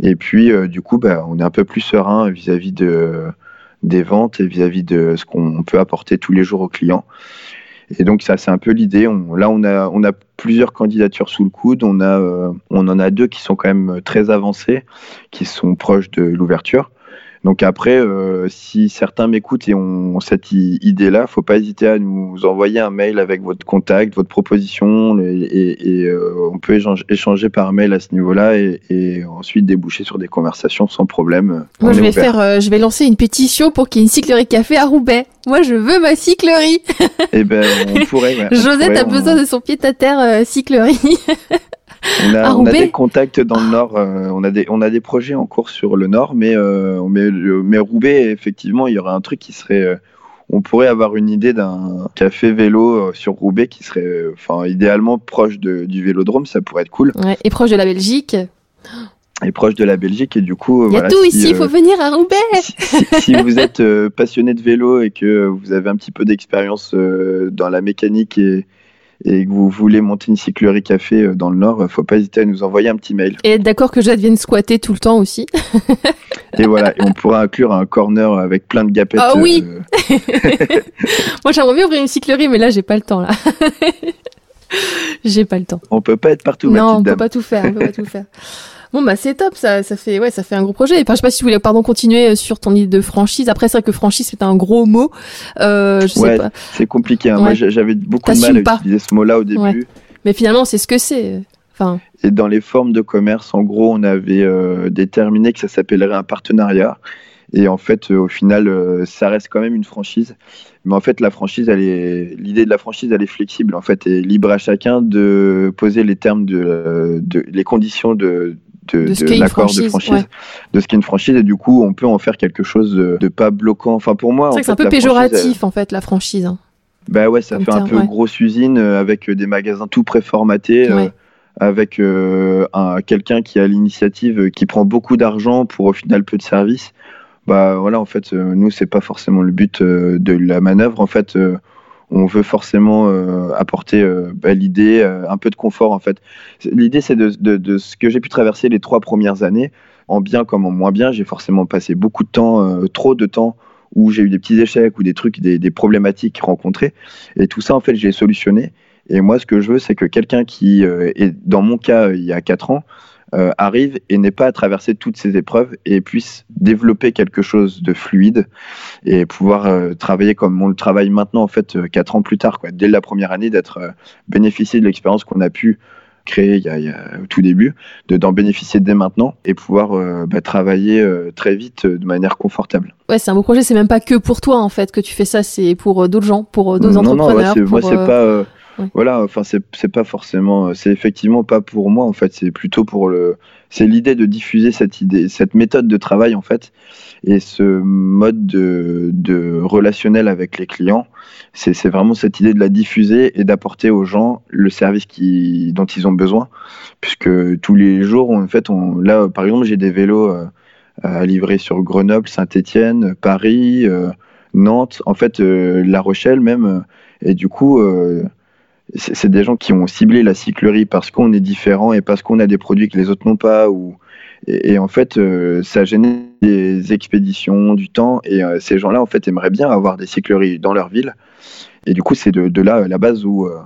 Et puis, du coup, bah, on est un peu plus serein vis-à-vis de, des ventes et vis-à-vis de ce qu'on peut apporter tous les jours aux clients. Et donc ça, c'est un peu l'idée. là, on a, plusieurs candidatures sous le coude. Euh, on en a deux qui sont quand même très avancées, qui sont proches de l'ouverture. Donc après, euh, si certains m'écoutent et ont cette idée-là, faut pas hésiter à nous envoyer un mail avec votre contact, votre proposition, et, euh, on peut échanger par mail à ce niveau-là et, ensuite déboucher sur des conversations sans problème. Moi, je vais faire, euh, je vais lancer une pétition pour qu'il y ait une cyclerie café à Roubaix. Moi, je veux ma cyclerie. eh ben, on pourrait. Josette a besoin de son pied à terre cyclerie. On a, on a, des contacts dans le Nord, euh, on, a des, on a des projets en cours sur le Nord, mais, euh, mais, mais, Roubaix, effectivement, il y aurait un truc qui serait. Euh, on pourrait avoir une idée d'un café vélo sur Roubaix qui serait enfin, idéalement proche de, du vélodrome, ça pourrait être cool. et proche de la Belgique et proche de la Belgique et du coup il y a tout ici il faut venir à Roubaix si, si vous êtes passionné de vélo et que vous avez un petit peu d'expérience dans la mécanique et, et que vous voulez monter une cyclerie café euh, dans le Nord, faut pas hésiter à nous envoyer un petit mail. Et être d'accord que je vienne squatter tout le temps aussi. et voilà, et on pourra inclure un corner avec plein de gapettes. Ah oui euh. Moi j'aimerais bien ouvrir une cyclerie, mais là j'ai pas le temps là. j'ai pas le temps. On peut pas être partout. Non, on peut pas tout faire. On peut pas tout faire. Bon bah c'est top, ça, ça fait ouais, ça fait un gros projet. Enfin, je sais pas si tu voulais pardon continuer euh, sur ton idée de franchise. Après c'est vrai que franchise c'est un gros mot. Euh, je sais pas. C'est compliqué. Hein. Moi j'avais beaucoup de mal à utiliser ce mot-là au début. Mais finalement c'est ce que c'est. Enfin. Et dans les formes de commerce, en gros, on avait euh, déterminé que ça s'appellerait un partenariat. Et en fait, euh, au final, ça reste quand même une franchise. Mais en fait, la franchise, elle est, l'idée de la franchise, elle est flexible. En fait, et libre à chacun de poser les termes de, de les conditions de, de, de, l'accord de franchise, de ce qu'est une franchise, et du coup, on peut en faire quelque chose de, pas bloquant. Enfin, pour moi, c'est un peu péjoratif, en fait, la franchise. Hein. Bah ouais, ça Comme fait un terme, peu ouais. grosse usine euh, avec des magasins tout préformatés, euh, avec euh, un, quelqu'un qui a l'initiative, euh, qui prend beaucoup d'argent pour au final peu de services. Bah voilà, en fait, euh, nous, c'est pas forcément le but euh, de la manœuvre. En fait, euh, on veut forcément euh, apporter euh, bah, l'idée, euh, un peu de confort, en fait. L'idée, c'est de, ce que j'ai pu traverser les trois premières années, en bien comme en moins bien. J'ai forcément passé beaucoup de temps, euh, trop de temps, où j'ai eu des petits échecs ou des trucs, des, des problématiques rencontrées. Et tout ça, en fait, j'ai solutionné. Et moi, ce que je veux, c'est que quelqu'un qui est, dans mon cas, il y a 4 ans, euh, arrive et n'ait pas à traverser toutes ces épreuves et puisse développer quelque chose de fluide et pouvoir euh, travailler comme on le travaille maintenant, en fait, euh, 4 ans plus tard, quoi, dès la première année, d'être bénéficier de l'expérience qu'on a pu créer il y a, il y a- au tout début, de- d'en bénéficier dès maintenant et pouvoir euh, bah, travailler euh, très vite euh, de manière confortable. Ouais, c'est un beau projet. C'est même pas que pour toi en fait que tu fais ça. C'est pour d'autres gens, pour d'autres non, non, ouais, entrepreneurs. c'est- moi, c'est pas. Voilà, enfin, c'est pas forcément. euh, C'est effectivement pas pour moi, en fait. C'est plutôt pour le. C'est l'idée de diffuser cette idée, cette méthode de travail, en fait, et ce mode de, relationnel avec les clients. C'est vraiment cette idée de la diffuser et d'apporter aux gens le service qui, dont ils ont besoin. Puisque tous les jours, en fait, on, là, par exemple, j'ai des vélos euh, à livrer sur Grenoble, Saint-Étienne, Paris, euh, Nantes, en fait, La Rochelle même. et du coup, c'est des gens qui ont ciblé la cyclerie parce qu'on est différent et parce qu'on a des produits que les autres n'ont pas. Ou... Et, en fait, euh, ça génère des expéditions, du temps. Et euh, ces gens-là, en fait, aimeraient bien avoir des cycleries dans leur ville. Et du coup, c'est de, de là la base où euh,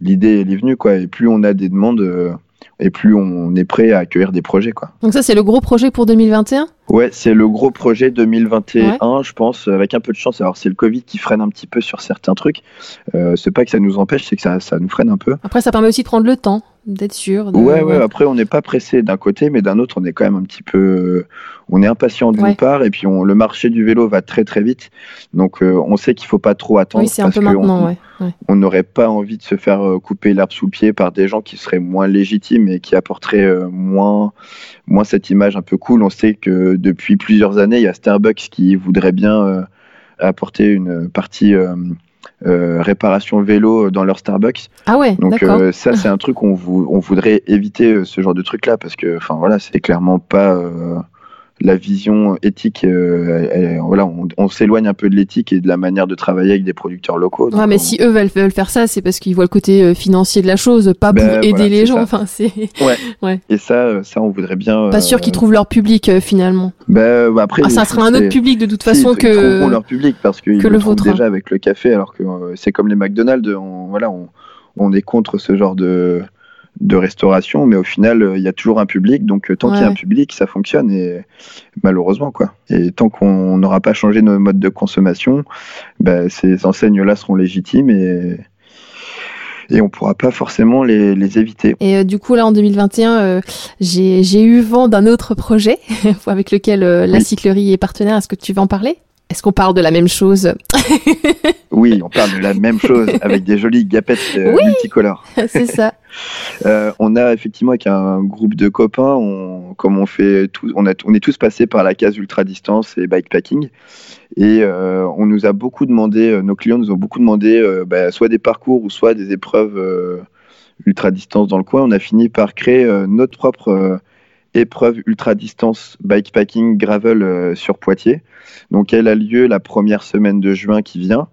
l'idée est venue. Quoi. Et plus on a des demandes, et plus on est prêt à accueillir des projets. Quoi. Donc ça, c'est le gros projet pour 2021. Ouais, c'est le gros projet 2021, je pense, avec un peu de chance. Alors, c'est le Covid qui freine un petit peu sur certains trucs. Euh, c'est pas que ça nous empêche, c'est que ça, ça nous freine un peu. Après, ça permet aussi de prendre le temps, d'être sûr. de- Ouais, ouais, après, on n'est pas pressé d'un côté, mais d'un autre, on est quand même un petit peu. euh, On est impatient d'une Ouais. part, et puis on, le marché du vélo va très très vite. Donc, euh, on sait qu'il faut pas trop attendre. Oui, c'est un peu maintenant, on- ouais. ouais. on n'aurait pas envie de se faire euh, couper l'herbe sous le pied par des gens qui seraient moins légitimes et qui apporteraient euh, moins, moins cette image un peu cool. On sait que depuis plusieurs années, il y a Starbucks qui voudrait bien euh, apporter une partie euh, réparation vélo dans leur Starbucks. Ah ouais, Donc euh, ça, c'est un truc vou- on voudrait éviter euh, ce genre de truc-là parce que, enfin voilà, c'est clairement pas la vision éthique. euh, elle- voilà, on, on s'éloigne un peu de l'éthique et de la manière de travailler avec des producteurs locaux. Ouais, mais on- si eux veulent, veulent faire ça, c'est parce qu'ils voient le côté euh, financier de la chose, pas pour Ben, aider voilà, les gens. ça. Enfin, c'est Et ça, euh, ça, on voudrait bien. pas sûr qu'ils trouvent leur public euh, finalement. Bah, bah, après, Ah, ça sera un autre public de toute si, façon ils trouveront que. leur public parce qu'ils que le, le trouvent vôtre. déjà avec le café, alors que euh, c'est comme les McDonald's. On, voilà, on, on est contre ce genre de de restauration, mais au final, euh, il y a toujours un public. Donc, euh, tant qu'il y a un public, ça fonctionne. Et malheureusement, quoi. Et tant qu'on n'aura pas changé nos modes de consommation, bah, ces enseignes-là seront légitimes et et on pourra pas forcément les, les éviter. Et euh, du coup, là, en 2021, euh, j'ai eu vent d'un autre projet avec lequel euh, la Oui. cyclerie est partenaire. Est-ce que tu veux en parler? Est-ce qu'on parle de la même chose Oui, on parle de la même chose avec des jolies gapettes euh, Oui. multicolores. C'est ça. Euh, on a effectivement avec un groupe de copains, on, comme on fait tous, on, a, on est tous passés par la case ultra distance et bikepacking, et euh, on nous a beaucoup demandé, nos clients nous ont beaucoup demandé, bah, soit des parcours ou soit des épreuves ultra distance dans le coin. On a fini par créer notre propre épreuve ultra distance bikepacking gravel euh, sur Poitiers. Donc elle a lieu la première semaine de juin qui vient.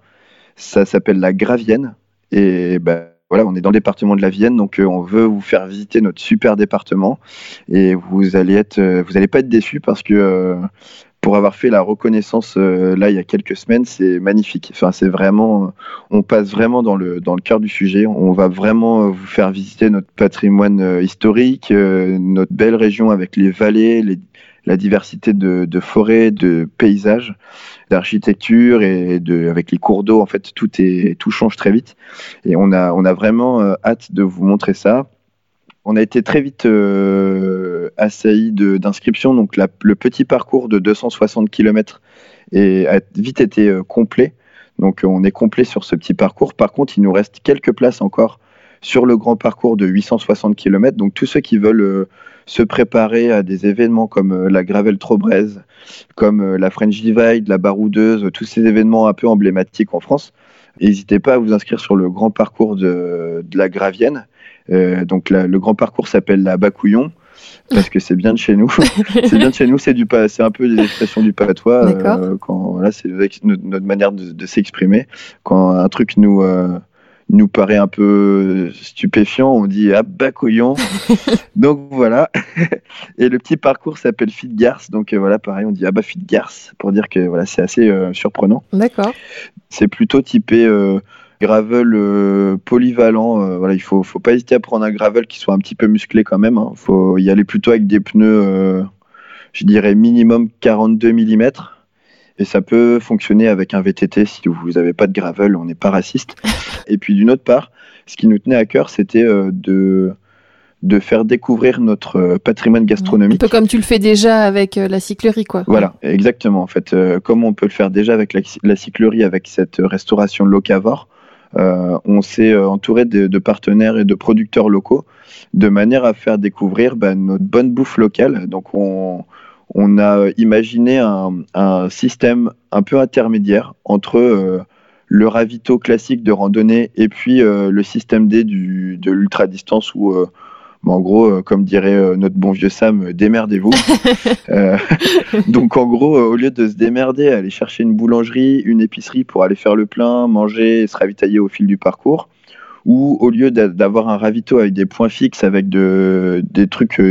Ça s'appelle la Gravienne et bah, voilà, on est dans le département de la Vienne, donc euh, on veut vous faire visiter notre super département et vous allez être, euh, vous allez pas être déçus parce que pour avoir fait la reconnaissance euh, là il y a quelques semaines, c'est magnifique. Enfin, c'est vraiment, on passe vraiment dans le dans le cœur du sujet. On va vraiment euh, vous faire visiter notre patrimoine euh, historique, euh, notre belle région avec les vallées, la diversité de, forêts, de paysages, d'architecture et avec les cours d'eau. En fait, tout est tout change très vite. Et on a, on a vraiment euh, hâte de vous montrer ça. On a été très vite euh, assailli d'inscriptions, donc le petit parcours de 260 km a vite été euh, complet. Donc on est complet sur ce petit parcours. Par contre, il nous reste quelques places encore sur le grand parcours de 860 km. Donc tous ceux qui veulent euh, se préparer à des événements comme la Gravel Trobrez, comme la French Divide, la Baroudeuse, tous ces événements un peu emblématiques en France, N'hésitez pas à vous inscrire sur le grand parcours de la Gravienne. Euh, donc le grand parcours s'appelle la Bacouillon parce que c'est bien de chez nous. c'est bien de chez nous, c'est du c'est un peu des expressions du patois. Euh, quand là, c'est notre, manière de, s'exprimer. Quand un truc nous euh, nous paraît un peu stupéfiant, on dit ah bacouillon. donc voilà. Et le petit parcours s'appelle Fit Garce. Donc euh, voilà, pareil, on dit ah bah Fit Garce pour dire que voilà, c'est assez surprenant. D'accord. C'est plutôt typé gravel euh, polyvalent. Euh, voilà, il faut, faut pas hésiter à prendre un gravel qui soit un petit peu musclé quand même. Il hein. faut y aller plutôt avec des pneus, euh, je dirais minimum 42 mm. Et ça peut fonctionner avec un VTT si vous n'avez pas de gravel, on n'est pas raciste. Et puis d'une autre part, ce qui nous tenait à cœur, c'était de de faire découvrir notre patrimoine gastronomique. Un peu comme tu le fais déjà avec la cyclerie, quoi. Voilà, exactement. En fait, comme on peut le faire déjà avec la, cyclerie, avec cette restauration locavore, on s'est euh, entouré de, partenaires et de producteurs locaux de manière à faire découvrir bah, notre bonne bouffe locale. Donc on, a imaginé un, système un peu intermédiaire entre euh, le ravito classique de randonnée et puis le système D de l'ultra distance en gros, euh, comme dirait euh, notre bon vieux Sam, euh, démerdez-vous. donc en gros, au lieu de se démerder, aller chercher une boulangerie, une épicerie pour aller faire le plein, manger et se ravitailler au fil du parcours, ou au lieu d'avoir un ravito avec des points fixes, avec des trucs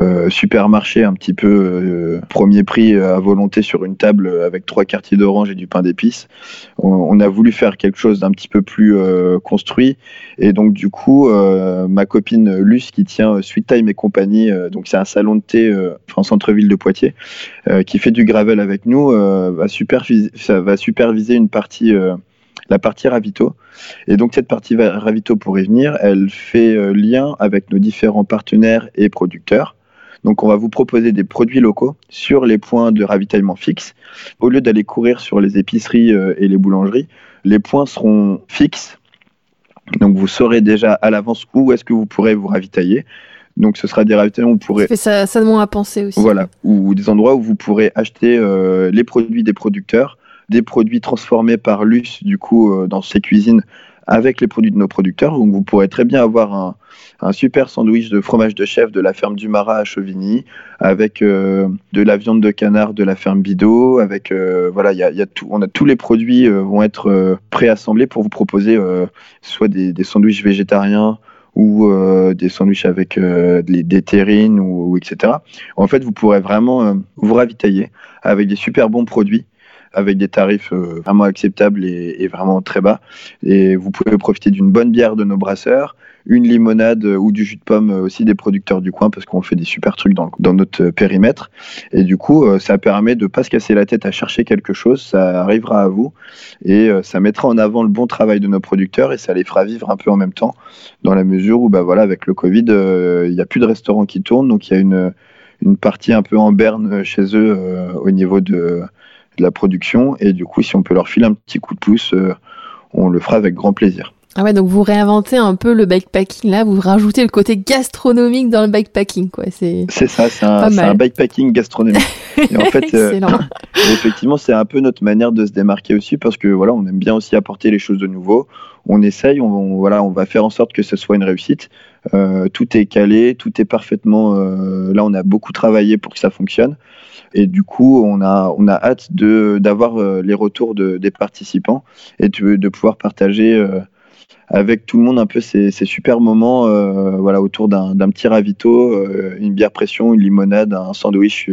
euh, supermarché un petit peu euh, premier prix à volonté sur une table avec trois quartiers d'orange et du pain d'épices. On, a voulu faire quelque chose d'un petit peu plus euh, construit et donc du coup ma copine Luce qui tient Sweet Time et compagnie, donc c'est un salon de thé en centre-ville de Poitiers, qui fait du gravel avec nous, va, superviser, va superviser une partie la partie ravito. Et donc cette partie ravito pour y venir, elle fait lien avec nos différents partenaires et producteurs. Donc on va vous proposer des produits locaux sur les points de ravitaillement fixes. Au lieu d'aller courir sur les épiceries euh, et les boulangeries, les points seront fixes. Donc vous saurez déjà à l'avance où est-ce que vous pourrez vous ravitailler. Donc ce sera des ravitaillements où vous pourrez... Ça, ça demande à penser aussi. Voilà, ou des endroits où vous pourrez acheter euh, les produits des producteurs, des produits transformés par Luce, du coup, euh, dans ses cuisines avec les produits de nos producteurs. Donc vous pourrez très bien avoir un, super sandwich de fromage de chèvre de la ferme du Marat à Chauvigny, avec euh, de la viande de canard de la ferme Bidot, avec euh, voilà, on a tous les produits euh, vont être préassemblés pour vous proposer soit des, des, sandwichs végétariens ou des sandwichs avec des terrines ou, etc. En fait, vous pourrez vraiment vous ravitailler avec des super bons produits avec des tarifs vraiment acceptables et, vraiment très bas. Et vous pouvez profiter d'une bonne bière de nos brasseurs, une limonade ou du jus de pomme aussi des producteurs du coin parce qu'on fait des super trucs dans, notre périmètre. Et du coup, euh, ça permet de pas se casser la tête à chercher quelque chose, ça arrivera à vous et euh, ça mettra en avant le bon travail de nos producteurs et ça les fera vivre un peu en même temps dans la mesure où, bah voilà, avec le Covid, euh, il n'y a plus de restaurants qui tournent, donc il y a une, une partie un peu en berne chez eux au niveau de, de, la production et du coup, si on peut leur filer un petit coup de pouce, on le fera avec grand plaisir. Ah ouais, donc vous réinventez un peu le bikepacking là, vous rajoutez le côté gastronomique dans le bikepacking, quoi. C'est ça, c'est un, un, bikepacking gastronomique. Et en fait, euh, effectivement, c'est un peu notre manière de se démarquer aussi parce que voilà, on aime bien aussi apporter les choses de nouveau. On essaye, on, voilà, on va faire en sorte que ce soit une réussite. Euh, tout est calé, tout est parfaitement. Euh, là, on a beaucoup travaillé pour que ça fonctionne. Et du coup, on a, on a hâte d'avoir euh, les retours de, des participants et de, pouvoir partager euh, avec tout le monde un peu ces, super moments euh, voilà, autour d'un petit ravito, une bière pression, une limonade, un sandwich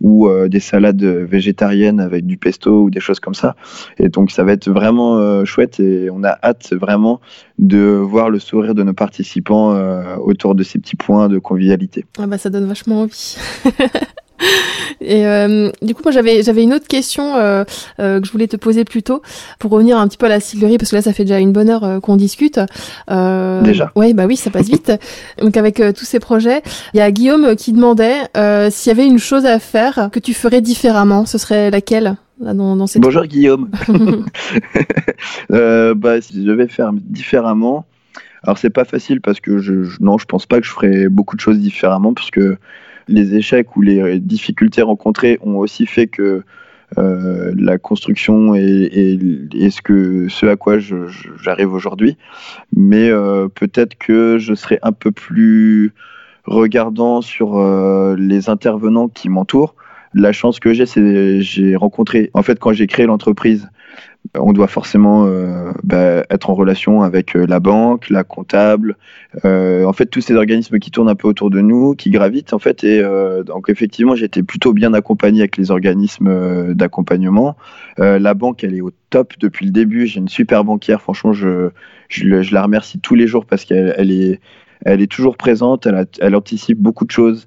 ou des salades végétariennes avec du pesto ou des choses comme ça. Et donc ça va être vraiment chouette et on a hâte vraiment de voir le sourire de nos participants autour de ces petits points de convivialité. Ah bah ça donne vachement envie. Et euh, du coup, moi, j'avais j'avais une autre question euh, euh, que je voulais te poser plus tôt pour revenir un petit peu à la cillerie parce que là, ça fait déjà une bonne heure qu'on discute. déjà. Ouais, bah oui, ça passe vite. Donc avec tous ces projets, il y a Guillaume qui demandait s'il y avait une chose à faire que tu ferais différemment. Ce serait laquelle dans, dans cette... Bonjour Guillaume. bah, si je devais faire différemment. Alors c'est pas facile parce que je, je, non, je pense pas que je ferais beaucoup de choses différemment parce que les échecs ou les difficultés rencontrées ont aussi fait que la construction et, ce, à quoi j'arrive aujourd'hui. Mais peut-être que je serai un peu plus regardant sur les intervenants qui m'entourent. La chance que j'ai, c'est j'ai rencontré, en fait, quand j'ai créé l'entreprise, on doit forcément euh, bah, être en relation avec euh, la banque, la comptable, euh, en fait tous ces organismes qui tournent un peu autour de nous, qui gravitent en fait. Et donc effectivement, j'étais plutôt bien accompagné avec les organismes d'accompagnement. la banque, elle est au top depuis le début. J'ai une super banquière. Franchement, je, je, la remercie tous les jours parce qu'elle elle est, elle est toujours présente. Elle, elle anticipe beaucoup de choses.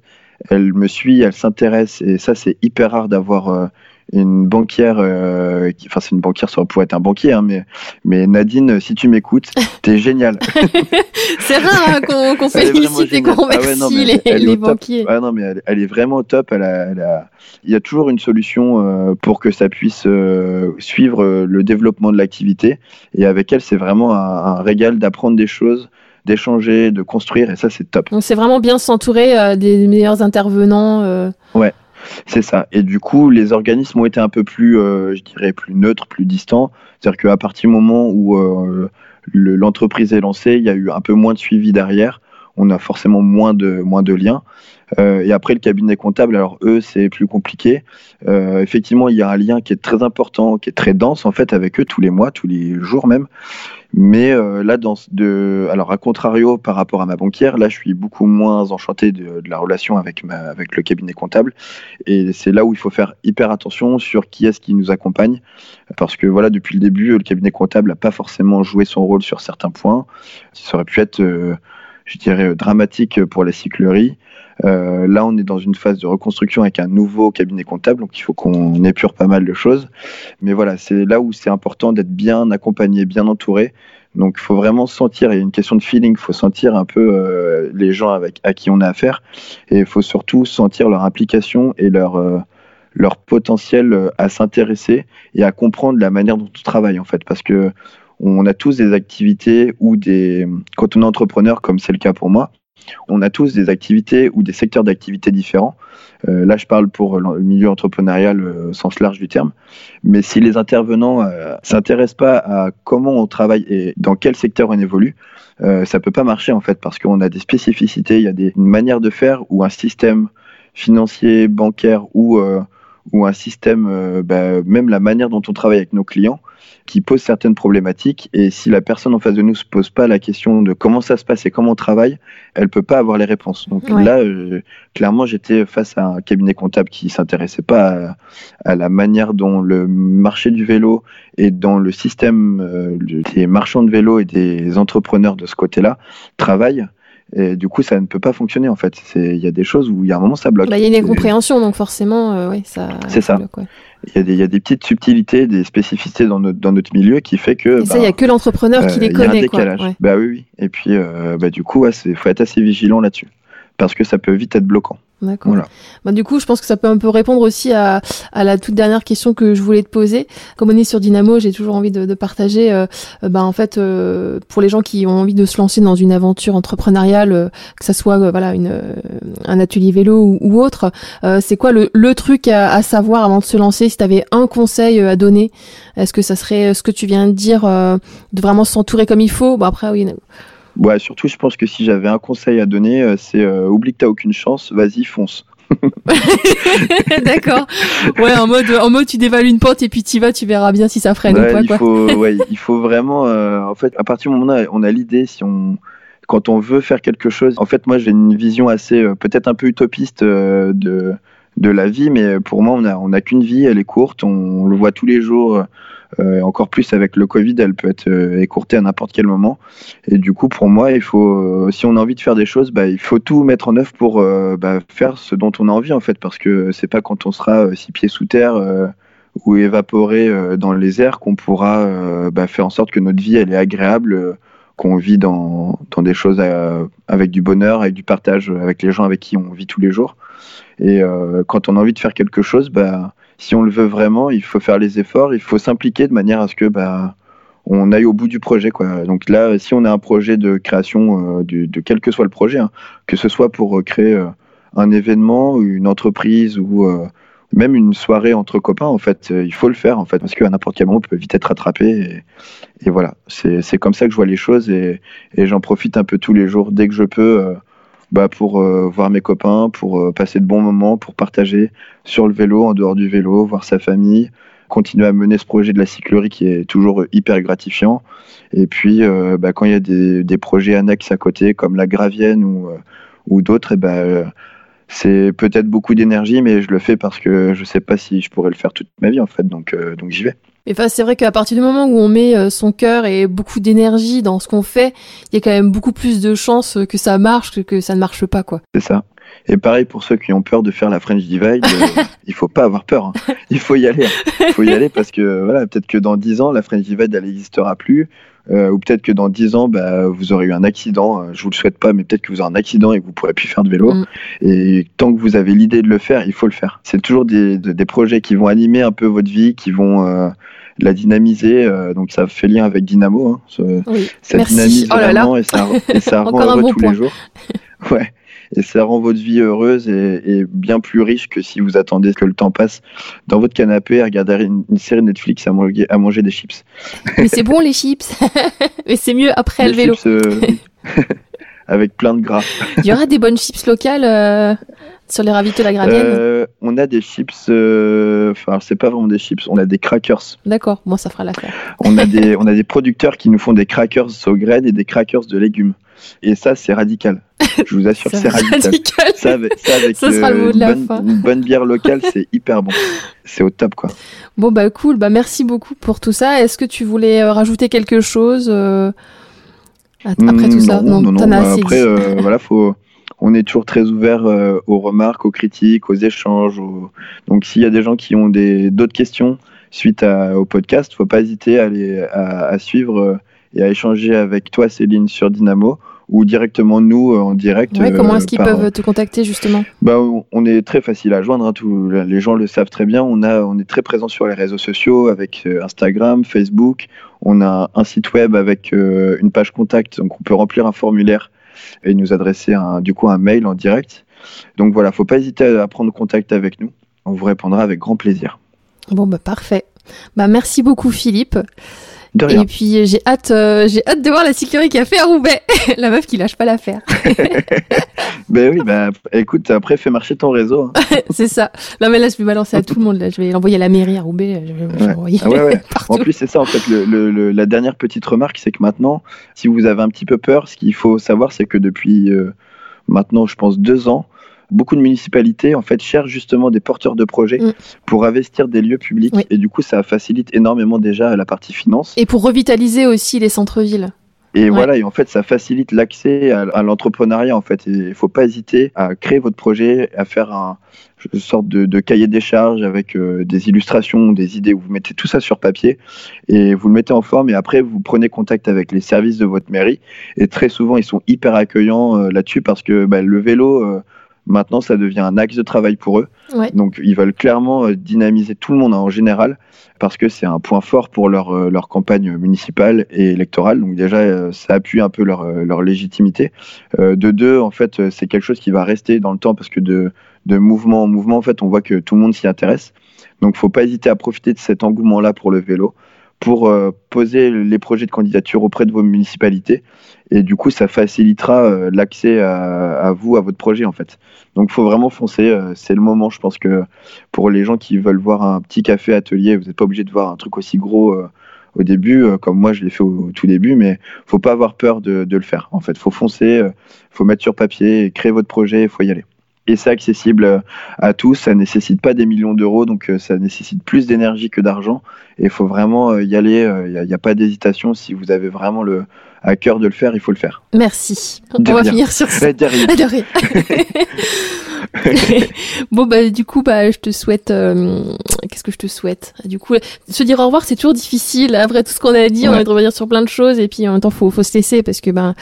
Elle me suit, elle s'intéresse et ça c'est hyper rare d'avoir une banquière, euh, enfin c'est une banquière, ça pourrait être un banquier, hein, mais, mais Nadine, si tu m'écoutes, t'es génial. c'est rare hein, qu'on félicite et qu'on ah les, banquiers. Ah non, mais elle, est vraiment top. Elle a, Il y a toujours une solution euh, pour que ça puisse euh, suivre le développement de l'activité. Et avec elle, c'est vraiment un, un régal d'apprendre des choses d'échanger, de construire, et ça c'est top. Donc c'est vraiment bien s'entourer des meilleurs intervenants. Ouais, c'est ça. Et du coup, les organismes ont été un peu plus, euh, je dirais, plus neutres, plus distants. C'est-à-dire qu'à partir du moment où euh, l'entreprise est lancée, il y a eu un peu moins de suivi derrière. On a forcément moins de, moins de liens. Euh, et après, le cabinet comptable, alors eux, c'est plus compliqué. effectivement, il y a un lien qui est très important, qui est très dense en fait avec eux tous les mois, tous les jours même. Mais euh, là, alors à contrario par rapport à ma banquière, là, je suis beaucoup moins enchanté de, la relation avec, le cabinet comptable. Et c'est là où il faut faire hyper attention sur qui est-ce qui nous accompagne. Parce que voilà, depuis le début, le cabinet comptable n'a pas forcément joué son rôle sur certains points. Ça aurait pu être, euh, je dirais, dramatique pour la cyclerie. Euh, là, on est dans une phase de reconstruction avec un nouveau cabinet comptable, donc il faut qu'on épure pas mal de choses. Mais voilà, c'est là où c'est important d'être bien accompagné, bien entouré. Donc, il faut vraiment sentir, il y a une question de feeling, il faut sentir un peu euh, les gens avec, à qui on a affaire. Et il faut surtout sentir leur implication et leur, euh, leur potentiel à s'intéresser et à comprendre la manière dont on travaille, en fait. Parce que on a tous des activités ou des. Quand on est entrepreneur, comme c'est le cas pour moi, on a tous des activités ou des secteurs d'activité différents. Euh, là, je parle pour le milieu entrepreneurial au sens large du terme. Mais si les intervenants ne euh, s'intéressent pas à comment on travaille et dans quel secteur on évolue, euh, ça peut pas marcher en fait parce qu'on a des spécificités, il y a des, une manière de faire ou un système financier, bancaire ou, ou un système, bah, même la manière dont on travaille avec nos clients qui pose certaines problématiques. Et si la personne en face de nous se pose pas la question de comment ça se passe et comment on travaille, elle peut pas avoir les réponses. Donc là, euh, clairement, j'étais face à un cabinet comptable qui s'intéressait pas à, la manière dont le marché du vélo et dans le système euh, des marchands de vélo et des entrepreneurs de ce côté-là travaillent. Et du coup, ça ne peut pas fonctionner en fait. Il y a des choses où il y a un moment ça bloque. Bah, il y a une incompréhension, donc forcément, euh, oui, ça. C'est ça. Il y, a des, il y, a des, petites subtilités, des spécificités dans notre, dans notre milieu qui fait que. Et ça, il n'y a bah, que l'entrepreneur qui les connaît. Il y a un décalage. Bah oui, oui. Et puis, euh, bah, du coup, il faut être assez vigilant là-dessus. Parce que ça peut vite être bloquant. D'accord. Bah, du coup, je pense que ça peut un peu répondre aussi à, à, la toute dernière question que je voulais te poser. Comme on est sur Dynamo, j'ai toujours envie de, de partager, euh, euh, bah, en fait, euh, pour les gens qui ont envie de se lancer dans une aventure entrepreneuriale, que ça soit voilà une, un atelier vélo ou, autre, c'est quoi le, le truc à, à, savoir avant de se lancer? Si tu avais un conseil à donner, est-ce que ça serait ce que tu viens de dire, de vraiment s'entourer comme il faut? Bon après, oui. Ouais, surtout, je pense que si j'avais un conseil à donner, euh, c'est euh, oublie que t'as aucune chance, vas-y, fonce. D'accord. Ouais, en mode, en mode, tu dévales une porte et puis tu vas, tu verras bien si ça freine ou pas. Il faut, ouais, il faut vraiment, euh, en fait, à partir du moment où on a, l'idée, si on, quand on veut faire quelque chose, en fait, moi, j'ai une vision assez, peut-être un peu utopiste de, de la vie, mais pour moi, on a, on a qu'une vie, elle est courte, on le voit tous les jours euh, encore plus avec le Covid, elle peut être euh, écourtée à n'importe quel moment. Et du coup, pour moi, il faut, euh, si on a envie de faire des choses, bah, il faut tout mettre en œuvre pour bah, faire ce dont on a envie en fait, parce que c'est pas quand on sera six pieds sous terre ou évaporé dans les airs qu'on pourra bah, faire en sorte que notre vie elle est agréable, qu'on vit dans, des choses avec du bonheur, avec du partage avec les gens avec qui on vit tous les jours. Et quand on a envie de faire quelque chose, si on le veut vraiment, il faut faire les efforts, il faut s'impliquer de manière à ce que bah, on aille au bout du projet. Quoi. Donc là, si on a un projet de création, euh, de, quel que soit le projet, hein, que ce soit pour euh, créer euh, un événement, une entreprise ou, même une soirée entre copains, en fait, il faut le faire, en fait, parce qu'à n'importe quel moment, on peut vite être rattrapé. Et, voilà, c'est comme ça que je vois les choses et, j'en profite un peu tous les jours, dès que je peux, bah, pour voir mes copains, pour passer de bons moments, pour partager sur le vélo, en dehors du vélo, voir sa famille, continuer à mener ce projet de la cyclerie qui est toujours hyper gratifiant. Et puis, euh, bah, quand il y a des, des, projets annexes à côté, comme la Gravienne ou, euh, ou d'autres, et bah, euh, c'est peut-être beaucoup d'énergie, mais je le fais parce que je sais pas si je pourrais le faire toute ma vie en fait, donc, donc j'y vais. Et enfin, c'est vrai qu'à partir du moment où on met son cœur et beaucoup d'énergie dans ce qu'on fait, il y a quand même beaucoup plus de chances que ça marche que que ça ne marche pas, quoi. C'est ça. Et pareil pour ceux qui ont peur de faire la French Divide, euh, il faut pas avoir peur. Hein. Il faut y aller. Hein. Il faut y aller parce que voilà, peut-être que dans 10 ans, la French Divide elle n'existera plus. Euh, ou peut-être que dans 10 ans, bah, vous aurez eu un accident. Euh, je vous le souhaite pas, mais peut-être que vous aurez un accident et que vous pourrez plus faire de vélo. Mm. Et tant que vous avez l'idée de le faire, il faut le faire. C'est toujours des, des, projets qui vont animer un peu votre vie, qui vont la dynamiser. donc ça fait lien avec Dynamo. Hein, ça dynamise oh vraiment et ça, et ça rend heureux tous les jours. Ouais et ça rend votre vie heureuse et, bien plus riche que si vous attendez que le temps passe dans votre canapé à regarder une, série Netflix à manger, à manger des chips. Mais c'est bon les chips, mais c'est mieux après le vélo. Euh, avec plein de gras. Il y aura des bonnes chips locales euh, sur les ravitaux la Gravienne euh, On a des chips, enfin c'est pas vraiment des chips, on a des crackers. D'accord, moi ça fera l'affaire. on a des on a des producteurs qui nous font des crackers au graines et des crackers de légumes. Et ça c'est radical. Je vous assure, c'est radical. Ça avec, une, bonne, bière locale, c'est hyper bon. C'est au top, quoi. Bon, bah cool. Bah merci beaucoup pour tout ça. Est-ce que tu voulais euh, rajouter quelque chose euh, après tout ça? Non, non, non. Bah, après, euh, voilà, faut. On est toujours très ouvert aux remarques, aux critiques, aux échanges. Donc, s'il y a des gens qui ont d'autres questions suite au podcast, faut pas hésiter à, aller, à suivre et à échanger avec toi, Céline, sur Dynamo ou directement nous euh, en direct. comment est-ce qu'ils euh, peuvent te contacter justement? Bah, On est très facile à joindre, hein, les gens le savent très bien. On, a, on est très présent sur les réseaux sociaux avec euh, Instagram, Facebook. On a un site web avec une page contact, donc on peut remplir un formulaire et nous adresser un, du coup un mail en direct. Donc voilà, faut pas hésiter à prendre contact avec nous. On vous répondra avec grand plaisir. Bon bah parfait. Bah merci beaucoup Philippe. Et puis j'ai hâte, euh, j'ai hâte de voir la cyclerie qui a fait à Roubaix. la meuf qui lâche pas l'affaire. ben oui, ben écoute, après fais marcher ton réseau. Hein. c'est ça. Non mais là je vais balancer à tout le monde. Là. Je vais l'envoyer à la mairie à Roubaix. Je vais ouais. Ah ouais, en plus c'est ça en fait. Le, la dernière petite remarque, c'est que maintenant, si vous avez un petit peu peur, ce qu'il faut savoir, c'est que depuis euh, maintenant, je pense deux ans, beaucoup de municipalités en fait cherchent justement des porteurs de projets mm. pour investir des lieux publics et du coup ça facilite énormément déjà la partie finance. Et pour revitaliser aussi les centres-villes. Et voilà, et en fait, ça facilite l'accès à, l'entrepreneuriat. En fait, il faut pas hésiter à créer votre projet, à faire un, une sorte de, cahier des charges avec euh, des illustrations, des idées. Où vous mettez tout ça sur papier et vous le mettez en forme. Et après, vous prenez contact avec les services de votre mairie. Et très souvent, ils sont hyper accueillants euh, là-dessus parce que bah, le vélo. Euh, Maintenant, ça devient un axe de travail pour eux. Donc, ils veulent clairement euh, dynamiser tout le monde hein, en général parce que c'est un point fort pour leur, euh, leur campagne municipale et électorale. Donc, déjà, euh, ça appuie un peu leur, leur légitimité. de deux, en fait, c'est quelque chose qui va rester dans le temps parce que de, de mouvement en mouvement, en fait, on voit que tout le monde s'y intéresse. Donc, faut pas hésiter à profiter de cet engouement-là pour le vélo pour poser les projets de candidature auprès de vos municipalités. Et du coup ça facilitera euh, l'accès à, vous à votre projet en fait. Donc il faut vraiment foncer euh, c'est le moment je pense que pour les gens qui veulent voir un petit café atelier vous n'êtes pas obligé de voir un truc aussi gros euh, au début comme moi je l'ai fait au, tout début mais faut pas avoir peur de, de le faire en fait. Faut foncer faut mettre sur papier créer votre projet il faut y aller et c'est accessible à tous. Ça nécessite pas des millions d'euros, donc ça nécessite plus d'énergie que d'argent. Et il faut vraiment y aller. Il n'y a, pas d'hésitation. Si vous avez vraiment le, à cœur de le faire, il faut le faire. Merci. On va finir sur ça. De bon bah du coup bah je te souhaite euh, qu'est-ce que je te souhaite? Du coup se dire au revoir c'est toujours difficile après tout ce qu'on a dit on va revenir sur plein de choses et puis en même temps faut faut se laisser parce que ben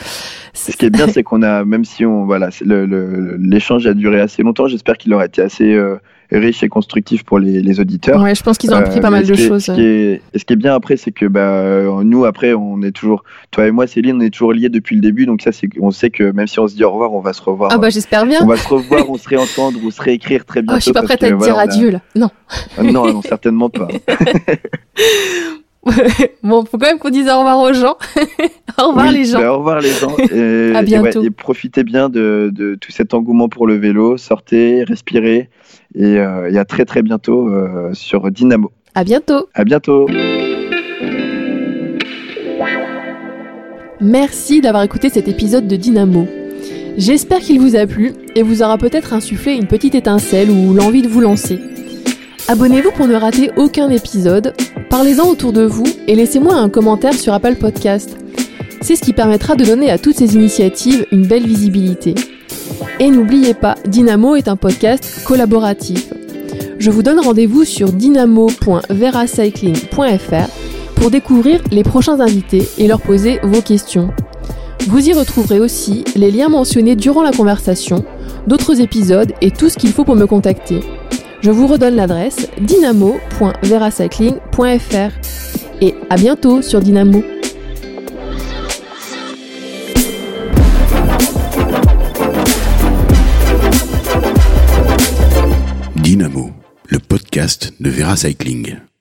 ce qui est bien c'est qu'on a même si on voilà l'échange a duré assez longtemps j'espère qu'il aura été assez euh, riche et constructif pour les, les auditeurs. Ouais, je pense qu'ils ont appris pas Euh, mal de choses. Ce qui, est, et ce qui est bien après, c'est que bah, nous, après, on est toujours, toi et moi, Céline, on est toujours liés depuis le début. Donc ça, c'est, on sait que même si on se dit au revoir, on va se revoir. Ah bah j'espère bien. on va se revoir, on se réentendre ou se réécrire très bientôt. Oh, je suis pas prête à te voilà, dire on a- adieu là. Non. Ah, Non, non, certainement pas. bon, faut quand même qu'on dise au revoir aux gens. au revoir Oui, les gens. bah, au revoir les gens. Et, À et bientôt. et profitez bien de, de tout cet engouement pour le vélo. Sortez, respirez. Et, euh, et à très très bientôt euh, sur Dynamo. À bientôt. À bientôt. Merci d'avoir écouté cet épisode de Dynamo. J'espère qu'il vous a plu et vous aura peut-être insufflé une petite étincelle ou l'envie de vous lancer. Abonnez-vous pour ne rater aucun épisode, parlez-en autour de vous et laissez-moi un commentaire sur Apple Podcast. C'est ce qui permettra de donner à toutes ces initiatives une belle visibilité. Et n'oubliez pas, Dynamo est un podcast collaboratif. Je vous donne rendez-vous sur dynamo.veracycling.fr pour découvrir les prochains invités et leur poser vos questions. Vous y retrouverez aussi les liens mentionnés durant la conversation, d'autres épisodes et tout ce qu'il faut pour me contacter. Je vous redonne l'adresse dynamo.veracycling.fr et à bientôt sur Dynamo. Dynamo, le podcast de Vera Cycling.